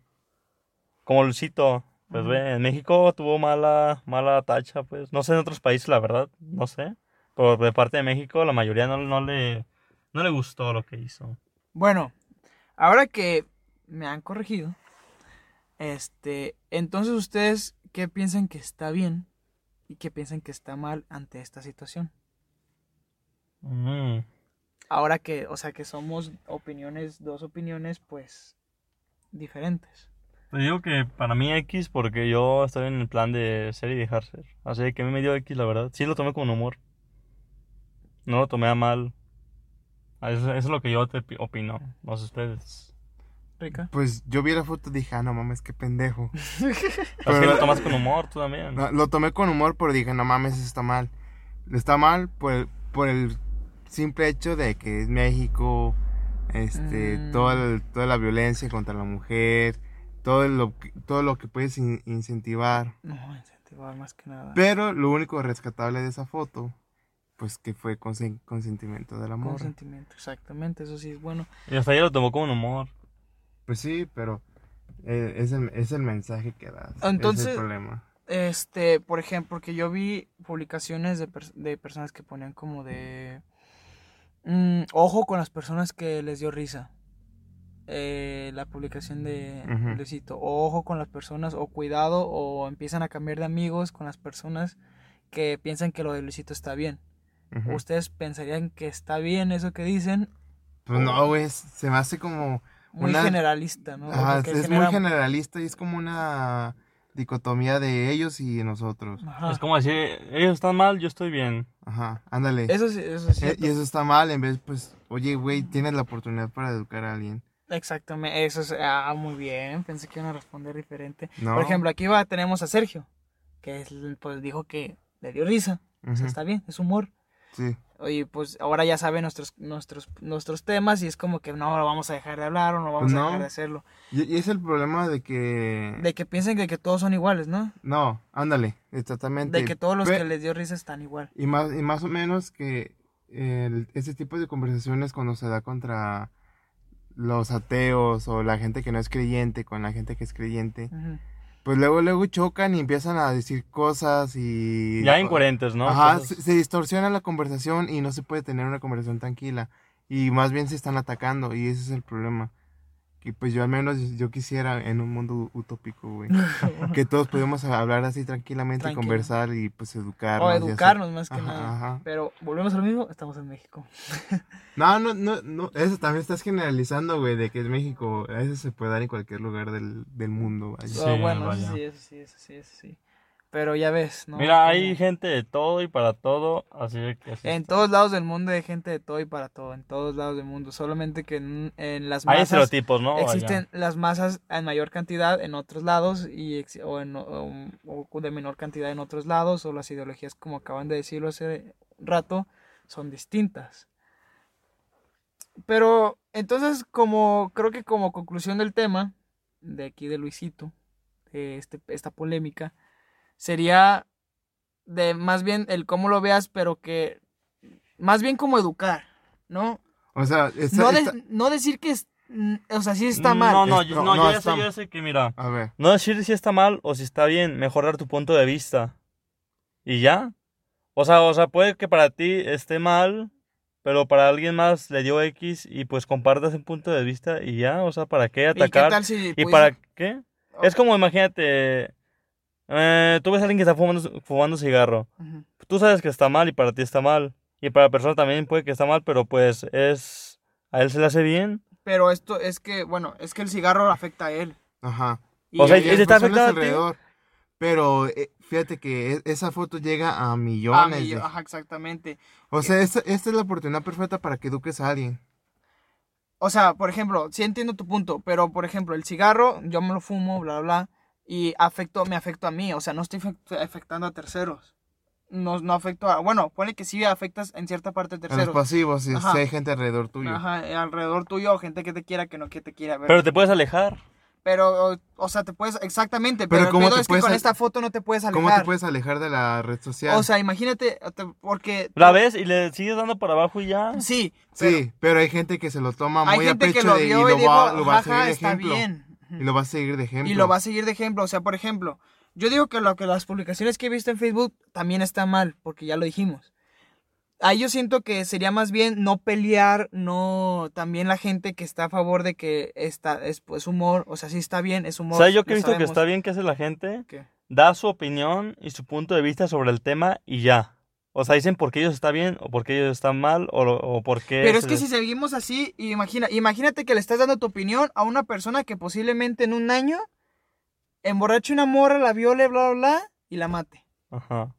Como Luisito, pues ve, en México tuvo mala, mala tacha, pues. No sé en otros países, la verdad, no sé. Pero de parte de México, la mayoría no, no le, no le gustó lo que hizo. Bueno, ahora que me han corregido, este, entonces ustedes, ¿qué piensan que está bien y qué piensan que está mal ante esta situación? Mm. Ahora que, o sea, que somos opiniones, dos opiniones, pues, diferentes. Te digo que para mí X porque yo estoy en el plan de ser y dejar ser. Así que a mí me dio X, la verdad. Sí lo tomé con humor. No lo tomé a mal. Ah, Eso, eso es lo que yo te pi- opino. No sé ustedes. Rica. Pues yo vi la foto y dije, ah, no mames, qué pendejo. Es que Pero- lo tomas con humor tú también. No, lo tomé con humor, pero dije, no mames, eso está mal. Está mal por el, por el simple hecho de que es México, este, Mm. toda, el- toda la violencia contra la mujer, todo lo, que- todo lo que puedes in- incentivar. No, incentivar más que nada. Pero lo único rescatable de esa foto, pues que fue consen- consentimiento del amor. Consentimiento, exactamente, eso sí es bueno. Y hasta ella lo tomó con humor. Pues sí, pero eh, es, el, es el mensaje que das. es Entonces- el problema. Este, por ejemplo, que yo vi publicaciones de, pers- de personas que ponían como de... mm, ojo con las personas que les dio risa. Eh, la publicación de Ujú. Luisito. Ojo con las personas, o cuidado, o empiezan a cambiar de amigos con las personas que piensan que lo de Luisito está bien. ¿Ustedes pensarían que está bien eso que dicen? Pues no, güey, se me hace como... Muy Una- generalista, ¿no? Es genera- muy generalista y es como una dicotomía de ellos y de nosotros. Ajá. Es como decir, ellos están mal, yo estoy bien. Ajá, ándale. Eso sí, eso es Eh, cierto. y eso está mal, en vez, pues, oye, güey, tienes la oportunidad para educar a alguien. Exactamente, eso es, ah, muy bien, pensé que iban a responder diferente. No. Por ejemplo, aquí va, tenemos a Sergio, que es, pues dijo que le dio risa, o sea, está bien, es humor. Sí. Oye, pues ahora ya sabe nuestros, nuestros, nuestros temas y es como que no lo vamos a dejar de hablar o no vamos Pues a dejar de hacerlo. Y, y es el problema de que... De que piensen que, que todos son iguales, ¿no? No, ándale, exactamente. De que todos los Pe- que les dio risa están igual. Y más, y más o menos que el- ese tipo de conversaciones cuando se da contra los ateos o la gente que no es creyente con la gente que es creyente, Ujú. Pues luego luego chocan y empiezan a decir cosas y... Ya incoherentes, ¿no? Ajá, se, se distorsiona la conversación y no se puede tener una conversación tranquila. Y más bien se están atacando y ese es el problema. Y pues yo al menos yo quisiera en un mundo utópico, güey. que todos podemos hablar así tranquilamente, y Tranquilo. conversar y pues educarnos. O educarnos más que Ajá, nada. ajá. Pero volvemos a lo mismo, estamos en México. No, no, no, no, eso también estás generalizando, güey, de que es México. Eso se puede dar en cualquier lugar del, del mundo. vaya. Sí, Ah, bueno, eso sí, eso sí, eso sí, eso sí. Pero ya ves, ¿no? Mira, hay gente de todo y para todo, así que así En está. todos lados del mundo hay gente de todo y para todo, en todos lados del mundo. Solamente que en, en las Hay masas estereotipos, ¿no? Existen las masas en mayor cantidad en otros lados y o, en, o- o de menor cantidad en otros lados o las ideologías como acaban de decirlo hace rato son distintas. Pero entonces como creo que como conclusión del tema de aquí de Luisito de este, esta polémica sería de más bien el cómo lo veas pero que más bien como educar, ¿no? O sea, no, de- está- no decir que es, mm, o sea, sí está mal. No, no, Es- no, no, no, yo ya está- sé, yo ya sé que, mira, A ver, no decir si está mal o si está bien, mejorar tu punto de vista. Y ya. O sea, o sea, puede que para ti esté mal, pero para alguien más le dio X y pues compartas un punto de vista y ya, o sea, ¿para qué ¿Y qué atacar? tal si ¿Y para qué? Es como, imagínate, eh, tú ves a alguien que está fumando, fumando cigarro. Tú sabes que está mal y para ti está mal. Y para la persona también puede que está mal, pero pues es... A él se le hace bien. Pero esto es que, bueno, es que el cigarro afecta a él. ajá. Y O sea, a- ¿y te está a ti? alrededor. Pero eh, fíjate que e- esa foto llega a a millones. mí- de- ajá, exactamente. O sea, esta, esta es la oportunidad perfecta para que eduques a alguien. O sea, por ejemplo, sí entiendo tu punto, pero por ejemplo, el cigarro, yo me lo fumo, bla, bla, bla, y afecto, me afecto a mí, o sea, no estoy afect- afectando a terceros. No, no afecto a, bueno, pone que sí afectas en cierta parte a A los terceros. pasivos, si, hay gente alrededor tuyo. Ajá, eh, alrededor tuyo, o gente que te quiera, que no que te quiera ver. Pero te puedes alejar. Pero, o, o sea, te puedes, exactamente, Pero pero, ¿cómo el pedo te es que con esta foto no te puedes alejar. ¿Cómo te puedes alejar de la red social? O sea, imagínate, te- porque... La ves y le sigues dando para abajo y ya. Sí, pero sí, pero hay gente que se lo toma muy a pecho que lo de- vio y y lo dijo, va, lo va a seguir está ejemplo. bien. Y lo va a seguir de ejemplo. Y lo va a seguir de ejemplo. O sea, por ejemplo, yo digo que lo que las publicaciones que he visto en Facebook también está mal, porque ya lo dijimos. Ahí yo siento que sería más bien no pelear, no también la gente que está a favor de que está es pues humor, o sea, sí está bien, es humor. ¿Sabes yo que he visto que está bien que hace la gente? ¿Qué? Da su opinión y su punto de vista sobre el tema y ya. O sea, dicen por qué ellos están bien o por qué ellos están mal o, o por qué... Pero es que les- si seguimos así, imagina, imagínate que le estás dando tu opinión a una persona que posiblemente en un año emborrache una morra, la viole, bla, bla, bla, y la mate. Ajá.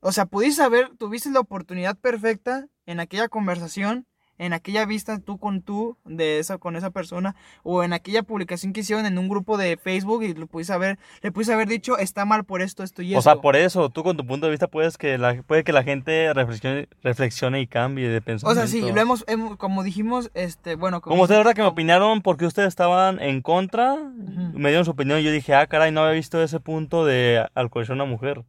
O sea, pudiste saber, tuviste la oportunidad perfecta en aquella conversación, en aquella vista tú con tú de esa con esa persona o en aquella publicación que hicieron en un grupo de Facebook y le pudiste haber le pudiste haber dicho está mal por esto, esto y O esto. sea, por eso, tú con tu punto de vista puedes que la, puede que la gente reflexione, reflexione y cambie de O pensamiento. sea, sí, lo hemos, hemos- como dijimos, este, bueno, Como ustedes ahora que me como- opinaron porque ustedes estaban en contra, me dieron su opinión y yo dije, ah, caray, no había visto ese punto de alcoholizar a una mujer.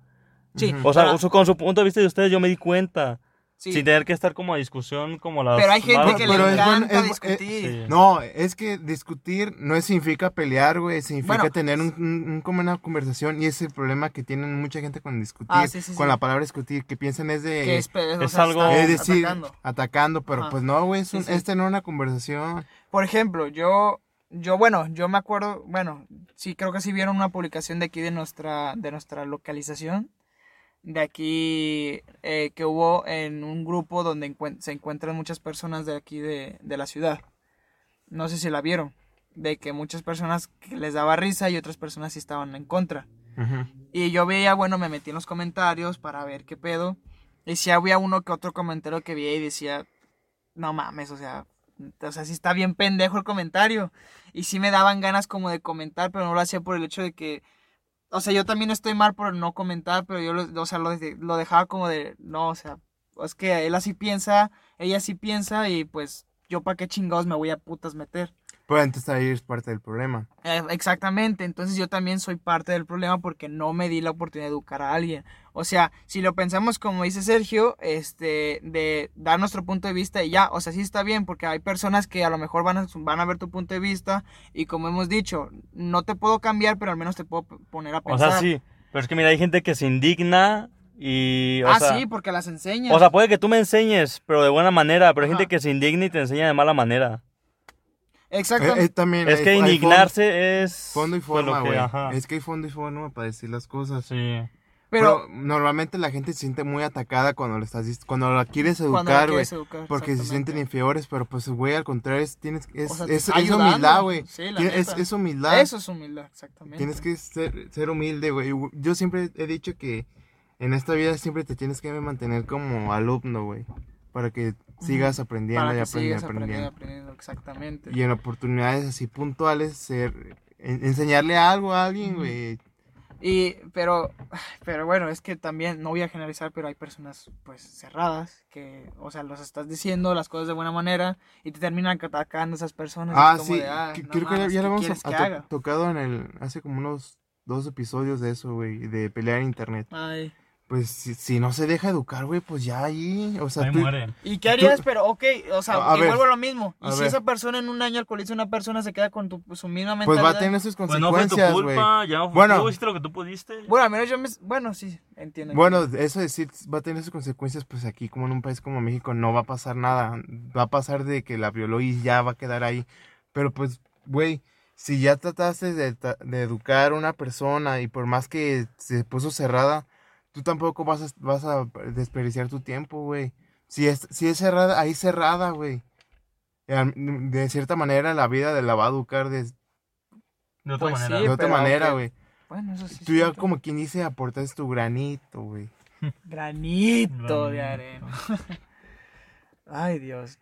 Sí. O sea, con su punto de vista de ustedes yo me di cuenta. Sí. Sin tener que estar como a discusión como las... Pero hay gente malas que Pero le es personas. bueno, encanta es- discutir. Sí. No, es que discutir no significa pelear, güey. Significa Bueno. tener un, un- un- como una conversación. Y ese es el problema que tienen mucha gente con discutir. Ah, sí, sí, con sí. la palabra discutir. Que piensan es de. que es, o sea, algo- es decir, atacando. atacando. pero Ajá. pues no, güey. Es, Sí, un- sí. es tener una conversación. Por ejemplo, yo, yo, bueno, yo me acuerdo, bueno, sí, creo que sí vieron una publicación de aquí de nuestra, de nuestra localización, de aquí eh, que hubo en un grupo donde se encuentran muchas personas de aquí de, de la ciudad. No sé si la vieron, de que muchas personas que les daba risa y otras personas sí estaban en contra. Y yo veía, bueno, me metí en los comentarios para ver qué pedo. Y si había uno que otro comentario que veía y decía, no mames, o sea, o sea, sí está bien pendejo el comentario. Y sí me daban ganas como de comentar, pero no lo hacía por el hecho de que, o sea, yo también estoy mal por no comentar, pero yo, lo, o sea, lo, lo dejaba como de, no, o sea, es que él así piensa, ella así piensa y pues yo para qué chingados me voy a putas meter. Pero entonces ahí es parte del problema. Eh, Exactamente, entonces yo también soy parte del problema porque no me di la oportunidad de educar a alguien. O sea, si lo pensamos como dice Sergio, este, de dar nuestro punto de vista y ya, o sea, sí está bien porque hay personas que a lo mejor van a, van a ver tu punto de vista y como hemos dicho, no te puedo cambiar, pero al menos te puedo poner a O pensar. sea, sí. Pero es que mira, hay gente que se indigna y... O ah, sea, sí, porque las enseñas. O sea, puede que tú me enseñes, pero de buena manera, pero hay Ajá. gente que se indigna y te enseña de mala manera. Exactamente. Eh, eh, también Es hay- que hay indignarse es... Fondo y lo forma, güey. Es que hay fondo y forma para decir las cosas. Sí. pero Pero, normalmente la gente se siente muy atacada cuando le estás cuando la quieres educar, güey. Porque se sienten inferiores, pero pues, güey, al contrario, es, tienes, es, O sea, es, humildad, güey. Sí, es, es humildad. Eso es humildad, exactamente. Tienes que ser, ser humilde, güey. Yo siempre he dicho que en esta vida siempre te tienes que mantener como alumno, güey. Para que sigas aprendiendo Para y aprendiendo, aprendiendo, aprendiendo, exactamente. Y en oportunidades así puntuales, ser, en- enseñarle algo a alguien, güey. Y, pero, pero bueno, es que también, no voy a generalizar, pero hay personas, pues, cerradas, que, o sea, los estás diciendo las cosas de buena manera y te terminan atacando esas personas. Ah, sí. de, ah, no creo que ya, mames, ya ¿qué lo hemos to- tocado en el, hace como unos dos episodios de eso, güey, de pelear en internet. Ay. Pues si, si no se deja educar, güey, pues ya ahí, o sea, Ahí tú- muere. ¿Y qué harías? Pero, ok, o sea, A y ver, vuelvo a lo mismo. Y a si ver. esa persona en un año alcoholiza a una persona, se queda con tu, su misma pues mentalidad. va a tener sus Pues no fue tu consecuencias, güey. ya no fue Bueno. tú hiciste lo que tú pudiste. Bueno, al menos yo me... Bueno, sí, entiendo. Bueno, eso decir va a tener sus consecuencias, pues aquí como en un país como México no va a pasar nada. Va a pasar de que la violó y ya va a quedar ahí. Pero pues, güey, si ya trataste de, ta- de educar a una persona y por más que se puso cerrada, tú tampoco vas a, vas a desperdiciar tu tiempo, güey. Si es, si es cerrada, ahí cerrada, güey. De cierta manera la vida de la va a educar de, De otra Pues sí, manera. de otra manera, güey. Bueno, eso sí. Tú ya cierto. como quien dice aportas tu granito, güey. Granito de arena. Ay, Dios.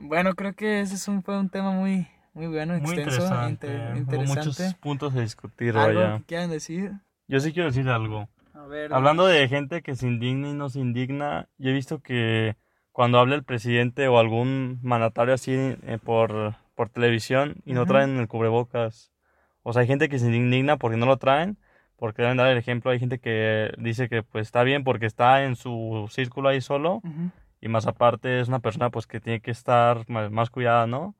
Bueno, creo que ese es un, fue un tema muy, muy bueno, Muy extenso, interesante. inter- Hubo muchos puntos a discutir, ¿Algo vaya. que quieran decir? Yo sí quiero decir algo. Ver. Hablando de gente que se indigna y no se indigna, yo he visto que cuando habla el presidente o algún mandatario así eh, por, por televisión y no traen el cubrebocas. O sea, hay gente que se indigna porque no lo traen, porque deben dar el ejemplo. Hay gente que dice que pues está bien porque está en su círculo ahí solo y más aparte es una persona pues que tiene que estar más, más cuidada, ¿no?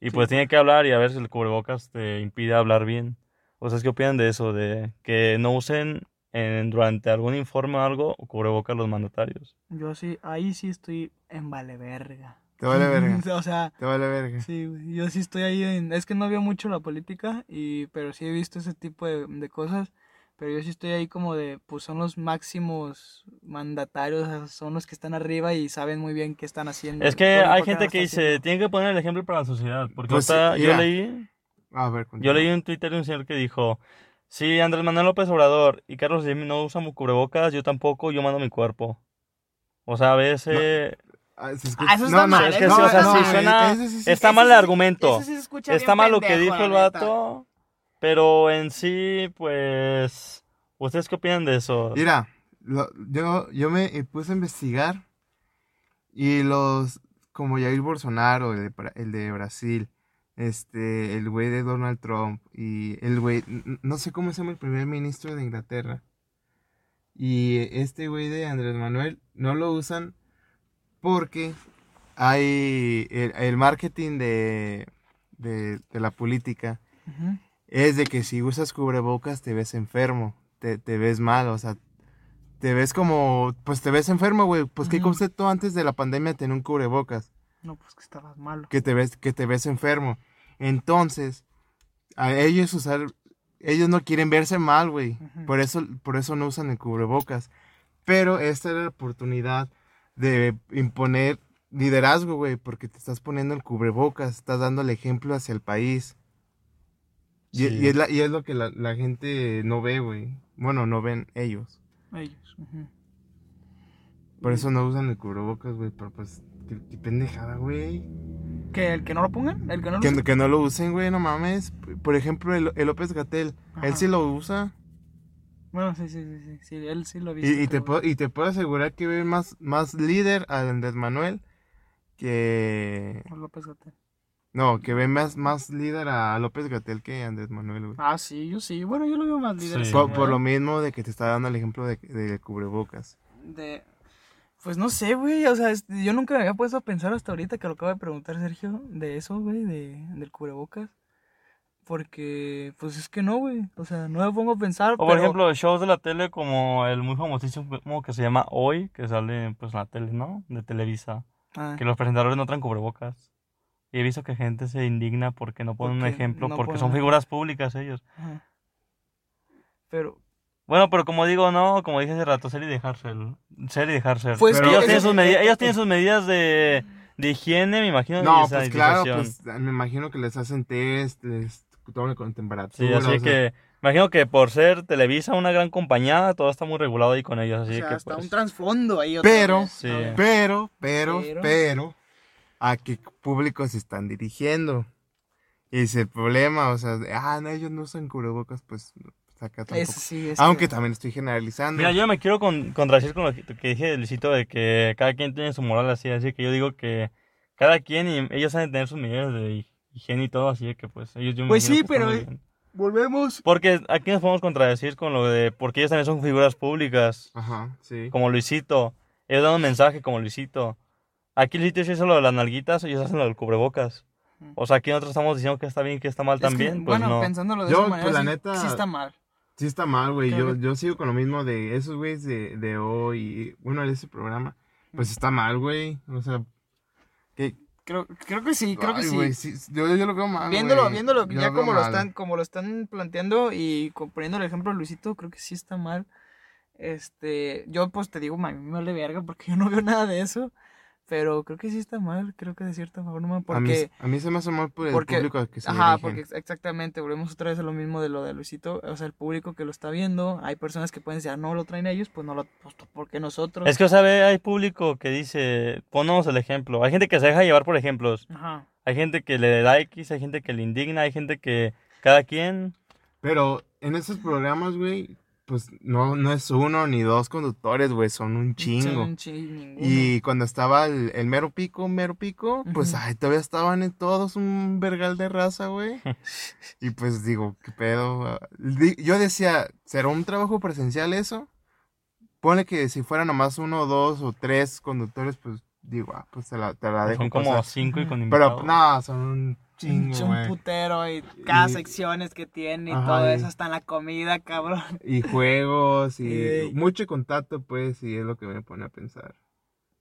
Y Sí. pues tiene que hablar y a ver si el cubrebocas te impide hablar bien. ¿Ustedes qué opinan de eso? De que no usen en- durante algún informe o algo cubrebocas los mandatarios. Yo sí, ahí sí estoy en vale verga. Te vale verga. o sea, Te vale verga. sí, güey, yo sí estoy ahí en... Es que no veo mucho la política, y pero sí he visto ese tipo de, de cosas. Pero yo sí estoy ahí como de, pues son los máximos mandatarios, son los que están arriba y saben muy bien qué están haciendo. Es que hay gente que dice, tiene que poner el ejemplo para la sociedad. Porque Pues, ahorita yo mira. leí, A ver, yo leí en Twitter de un señor que dijo, si Andrés Manuel López Obrador y Carlos Slim no usan cubrebocas, yo tampoco, yo mando mi cuerpo. O sea, a veces... Ah, Ah, eso está mal, es que no, sí, o sea, no, sí güey, suena- ese Está ese mal el sí- argumento. sí Está mal lo que dijo el vato, pero en sí, pues... ¿Ustedes qué opinan de eso? Mira, lo- yo, yo me puse a investigar y los, como Jair Bolsonaro, el de, Bra- el de Brasil, este, el güey de Donald Trump y el güey, no sé cómo se llama el primer ministro de Inglaterra. Y este güey de Andrés Manuel no lo usan porque hay el, el marketing de, de, de la política es de que si usas cubrebocas te ves enfermo, te, te ves mal, o sea, te ves como, pues te ves enfermo, güey. Pues qué Ujú. concepto antes de la pandemia tener un cubrebocas, No, pues que estabas malo. que te ves, que te ves enfermo. Entonces, a ellos usar, ellos no quieren verse mal, güey. Por eso, por eso no usan el cubrebocas. Pero esta era la oportunidad de imponer liderazgo, güey, porque te estás poniendo el cubrebocas, estás dando el ejemplo hacia el país. Y, Sí. y es, la- y es lo que la, la gente no ve, güey. Bueno, no ven ellos. Ellos. Por eso no usan el cubrebocas, güey. Pero pues, qué, qué pendejada, güey. ¿Que el que no lo pongan? ¿El que no lo Que, que no lo usen, güey, no mames. Por ejemplo, el, el López Gatel, él sí lo usa. Bueno, sí, sí, sí, sí, sí, él sí lo ha Y, visto. y te puedo, y te puedo asegurar que ve más, más líder a Andrés Manuel que... Por López Gatell. No, que ve más, más líder a López Gatel que a Andrés Manuel, güey. Ah, sí, yo sí. Bueno, yo lo veo más líder. Sí. Por, por lo mismo de que te está dando el ejemplo de, de cubrebocas. De... Pues no sé, güey. O sea, yo nunca me había puesto a pensar hasta ahorita que lo acaba de preguntar Sergio de eso, güey, de, del cubrebocas. Porque, pues es que no, güey. O sea, no me pongo a pensar. O por pero- ejemplo, shows de la tele como el muy famosísimo que se llama Hoy, que sale pues en la tele, ¿no? De Televisa. Ah, Que los presentadores no traen cubrebocas. Y he visto que gente se indigna porque no ponen un ejemplo, no porque ponen son figuras públicas ellos. ajá. Pero, Bueno, pero como digo, no, como dije hace rato, ser y dejar ser. Ser y dejar ser. Pues Pero- ellos, tienen sus medidas, ellos tienen sus medidas de, de higiene, me imagino, No, pues claro, pues me imagino que les hacen test, les toman con temperatura. Sí, o así sea, que imagino que por ser Televisa una gran compañía, todo está muy regulado ahí con ellos, o así sea, que hasta pues, un trasfondo ahí. otra Pero- vez. Sí. Pero, pero, Pero- pero, ¿a qué público se están dirigiendo? Y es el problema, o sea, de, ah, no, ellos no usan cubrebocas, pues acá tampoco. Ese sí, es Aunque que- también estoy generalizando. Mira, yo me quiero con, contradecir con lo que, que dije de Luisito de que cada quien tiene su moral así, así que yo digo que cada quien y ellos saben tener sus medidas de higiene y todo, así que pues ellos yo me Pues sí, pero-. Volvemos. Porque aquí nos podemos contradecir con lo de porque ellos también son figuras públicas, Ajá, sí. como Luisito. Ellos dan un mensaje como Luisito. Aquí Luisito hizo lo de las nalguitas, ellos hacen lo del cubrebocas. O sea, aquí nosotros estamos diciendo que está bien, que está mal Es que, también, pues bueno, no. pensándolo de Yo, esa manera, pues, la sí, neta- sí está mal. Sí está mal, güey. Yo, que- yo sigo con lo mismo de esos güeyes de, de hoy, bueno, de ese programa. Pues está mal, güey. O sea, que... Creo, creo que sí, creo que sí. yo, yo lo veo mal, Viéndolo, viéndolo Yo ya como lo mal. están, como lo están planteando y poniendo el ejemplo de Luisito, creo que sí está mal. Este, yo pues te digo, a mí me vale verga porque yo no veo nada de eso. Pero creo que sí está mal, creo que de cierta forma, A mí, porque... a mí se me hace mal por el porque- público al que se Ajá, dirigen. porque ex- exactamente, volvemos otra vez a lo mismo de lo de Luisito, o sea, el público que lo está viendo, hay personas que pueden decir, ah, no lo traen ellos, pues no lo, pues, ¿por qué nosotros? Es que, o sea, ve, hay público que dice, ponnos el ejemplo. Hay gente que se deja llevar por ejemplos. Ajá. Hay gente que le da X, hay gente que le indigna, hay gente que cada quien... Pero en esos programas, güey, pues no, no es uno ni dos conductores, güey, son un chingo. Un chingo, ninguno. Y cuando estaba el, el mero pico, mero pico, pues ay, todavía estaban en todos un vergal de raza, güey. y pues digo, ¿qué pedo? Yo decía, ¿será un trabajo presencial eso? Pone que si fuera nomás uno, dos o tres conductores, pues digo, ah, pues te la, te la dejo Son como pasar. cinco y con Pero invitados. no, son un Chingo, un putero y cada Y- secciones que tiene y Ajá, todo eso, hasta en la comida, cabrón. Y juegos y mucho contacto, pues, y es lo que me pone a pensar.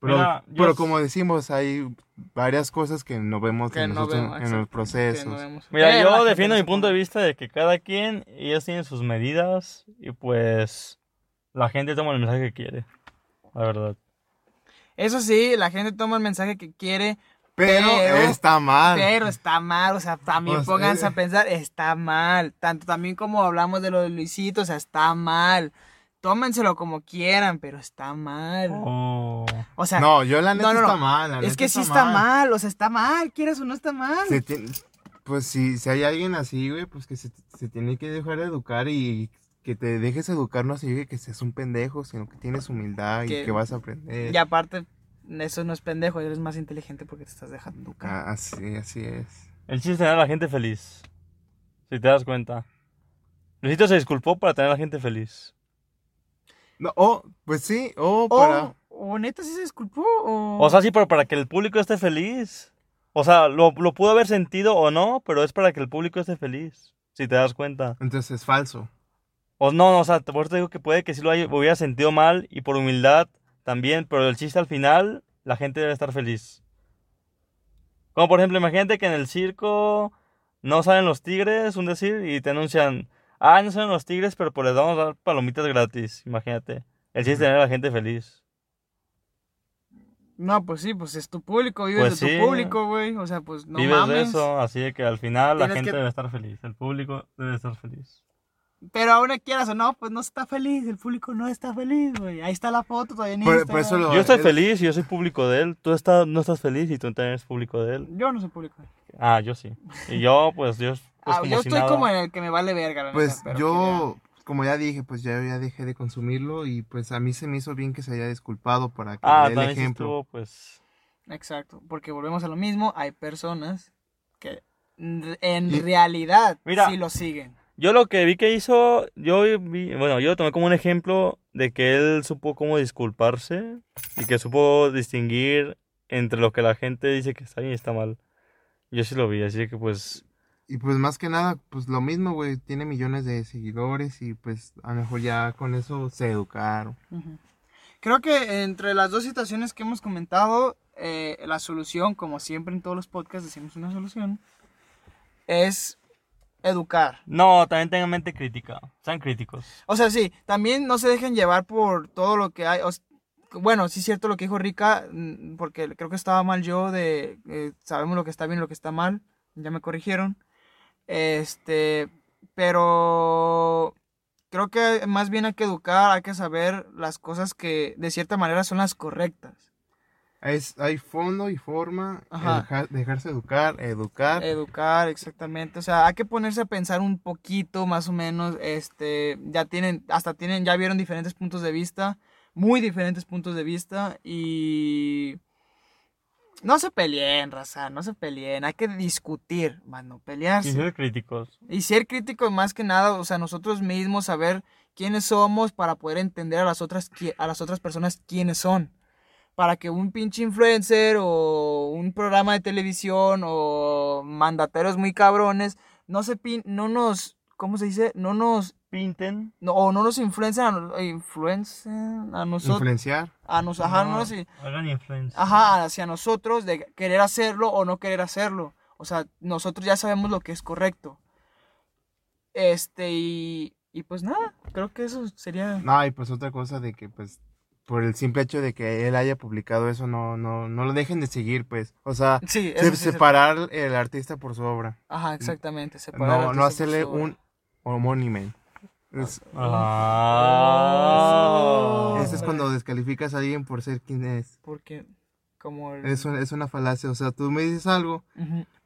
Pero, Mira, pero como decimos, hay varias cosas que no vemos Que en, no nosotros- vemos, en exacto, los procesos. no. Mira, la yo defiendo mi punto de vista de que cada quien, ellos tienen sus medidas y pues la gente toma el mensaje que quiere. La verdad. Eso sí, la gente toma el mensaje que quiere, Pero, Pero- está mal. pero está mal, o sea, también Pues, pónganse eh. a pensar, está mal. Tanto también como hablamos de lo de Luisito, o sea, está mal. Tómenselo como quieran, pero está mal. Oh. O sea, no, yo la neta no, no, está no. mal. la es que sí está mal, o sea, está mal, quieras o no está mal. Se tiene- pues si, si hay alguien así, güey, pues que se, se tiene que dejar educar y que te dejes educar no significa que seas un pendejo, sino que tienes humildad Que- y que vas a aprender. Y aparte, eso no es pendejo, eres más inteligente porque te estás dejando educar. Ah, así, así es. El chiste es tener a la gente feliz. Si te das cuenta. Luisito se disculpó para tener a la gente feliz. No, oh, pues sí, oh, O, para... o neta sí se disculpó, o... O sea, sí, pero para que el público esté feliz. O sea, lo, lo pudo haber sentido o no, pero es para que el público esté feliz. Si te das cuenta. Entonces es falso. O no, no, o sea, por eso te digo que puede que sí lo haya- hubiera sentido mal y por humildad también, pero el chiste al final, la gente debe estar feliz. Como por ejemplo, imagínate que en el circo no salen los tigres, un decir, y te anuncian, ah, no salen los tigres, pero pues les vamos a dar palomitas gratis, imagínate. El chiste es tener a la gente feliz. No, pues sí, pues es tu público, vives Pues de sí. tu público, güey. O sea, pues no Vives mames. de eso, así de que al final la gente que- debe estar feliz, el público debe estar feliz. Pero ahora quieras o no, pues no está feliz. El público no está feliz, güey. Ahí está la foto todavía en Por- por Instagram. eso lo- Yo estoy es- feliz y yo soy público de él. Tú estás, no estás feliz y tú también eres público de él. Yo no soy público. Ah, yo sí. Y yo, pues, yo, pues, Ah, como yo si estoy nada. como en el que me vale verga, la Pues neta, pero yo, como ya dije, pues ya, ya dejé de consumirlo y pues a mí se me hizo bien que se haya disculpado para que Ah, dé el también sí ejemplo. estuvo, pues... que- Exacto, porque volvemos a lo mismo. Hay personas que en en Y- realidad Mira. sí lo siguen. Yo lo que vi que hizo, yo vi, bueno, yo lo tomé como un ejemplo de que él supo cómo disculparse y que supo distinguir entre lo que la gente dice que está bien y está mal. Yo sí lo vi, así que pues... Y pues más que nada, pues lo mismo, güey, tiene millones de seguidores y pues a lo mejor ya con eso se educaron. Ujú. Creo que entre las dos situaciones que hemos comentado, eh, la solución, como siempre en todos los podcasts decimos una solución, es educar. No, también tengan mente crítica, sean críticos. O sea, sí, también no se dejen llevar por todo lo que hay. o bueno, sí es cierto lo que dijo Rica, mm, porque creo que estaba mal yo de eh, sabemos lo que está bien y lo que está mal. Ya me corrigieron. Este, pero creo que más bien hay que educar, hay que saber las cosas que de cierta manera son las correctas. Es, hay fondo y forma, Ajá. dejarse educar, educar. Educar, exactamente. O sea, hay que ponerse a pensar un poquito, más o menos. Este, ya tienen, hasta tienen, ya vieron diferentes puntos de vista, muy diferentes puntos de vista. Y no se peleen, raza, no se peleen. Hay que discutir, más no Y pelearse. ser críticos. Y ser crítico más que nada, o sea, nosotros mismos saber quiénes somos para poder entender a las otras, a las otras personas quiénes son. Para que un pinche influencer o un programa de televisión o mandateros muy cabrones no se pin, no nos, ¿cómo se dice? No nos, Pinten. no, o no nos influencen a, influencen a nosotros, Influenciar. a nos, ajá, no No, nos- Hagan influencia. ajá, hacia nosotros de querer hacerlo o no querer hacerlo. O sea, nosotros ya sabemos lo que es correcto. Este, y, y pues nada, creo que eso sería... No, y pues otra cosa de que pues por el simple hecho de que él haya publicado eso, no, no, no lo dejen de seguir, pues. O sea, Sí, se- eso sí es separar el artista por su obra. Ajá, exactamente. separar No, no hacerle un homónimo. Es, Ah. Ese es cuando descalificas a alguien por ser quien es. Porque, como. el- Es, un- es una falacia. O sea, tú me dices algo,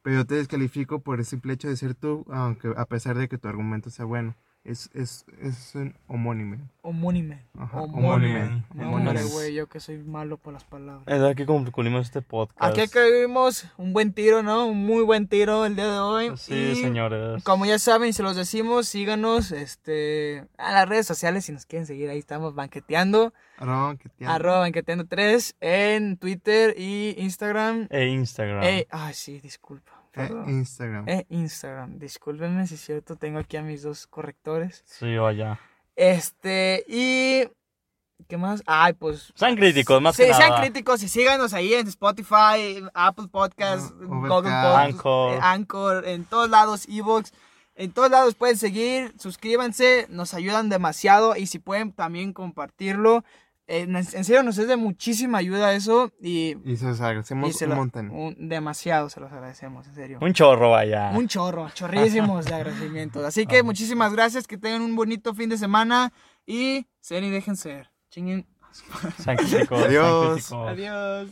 pero yo te descalifico por el simple hecho de ser tú, aunque a pesar de que tu argumento sea bueno. Es, es, es un homónimo. Homónime. Ajá, Homónime. homónime. Homónime. güey, yo que soy malo por las palabras. Es que concluimos este podcast. Aquí escribimos un buen tiro, ¿no? Un muy buen tiro el día de hoy. Sí, Y señores. Como ya saben, se los decimos, síganos este, a las redes sociales si nos quieren seguir. Ahí estamos banqueteando. Arroba que te Arroba banqueteando 3 en Twitter y Instagram. E Instagram. Eh, ay, sí, disculpa. Eh, perdón. Instagram. Eh, Instagram. Discúlpenme si es cierto, tengo aquí a mis dos correctores. Sí, vaya. Este, y. ¿Qué más? Ay, pues. Sean críticos, más Sí, que sean nada. críticos y síganos ahí en Spotify, Apple Podcasts, Google. Podcasts, Anchor. eh, Anchor, en todos lados, Evox. En todos lados pueden seguir, suscríbanse, nos ayudan demasiado y si pueden también compartirlo. Eh, en en serio, nos es de muchísima ayuda eso y, Y se los agradecemos y se un lo- montón. un- demasiado se los agradecemos, en serio. Un chorro, vaya. Un chorro, chorrísimos de agradecimientos. Así que muchísimas gracias, que tengan un bonito fin de semana y sean y dejen ser. Chinguen. Sean Adiós. Adiós.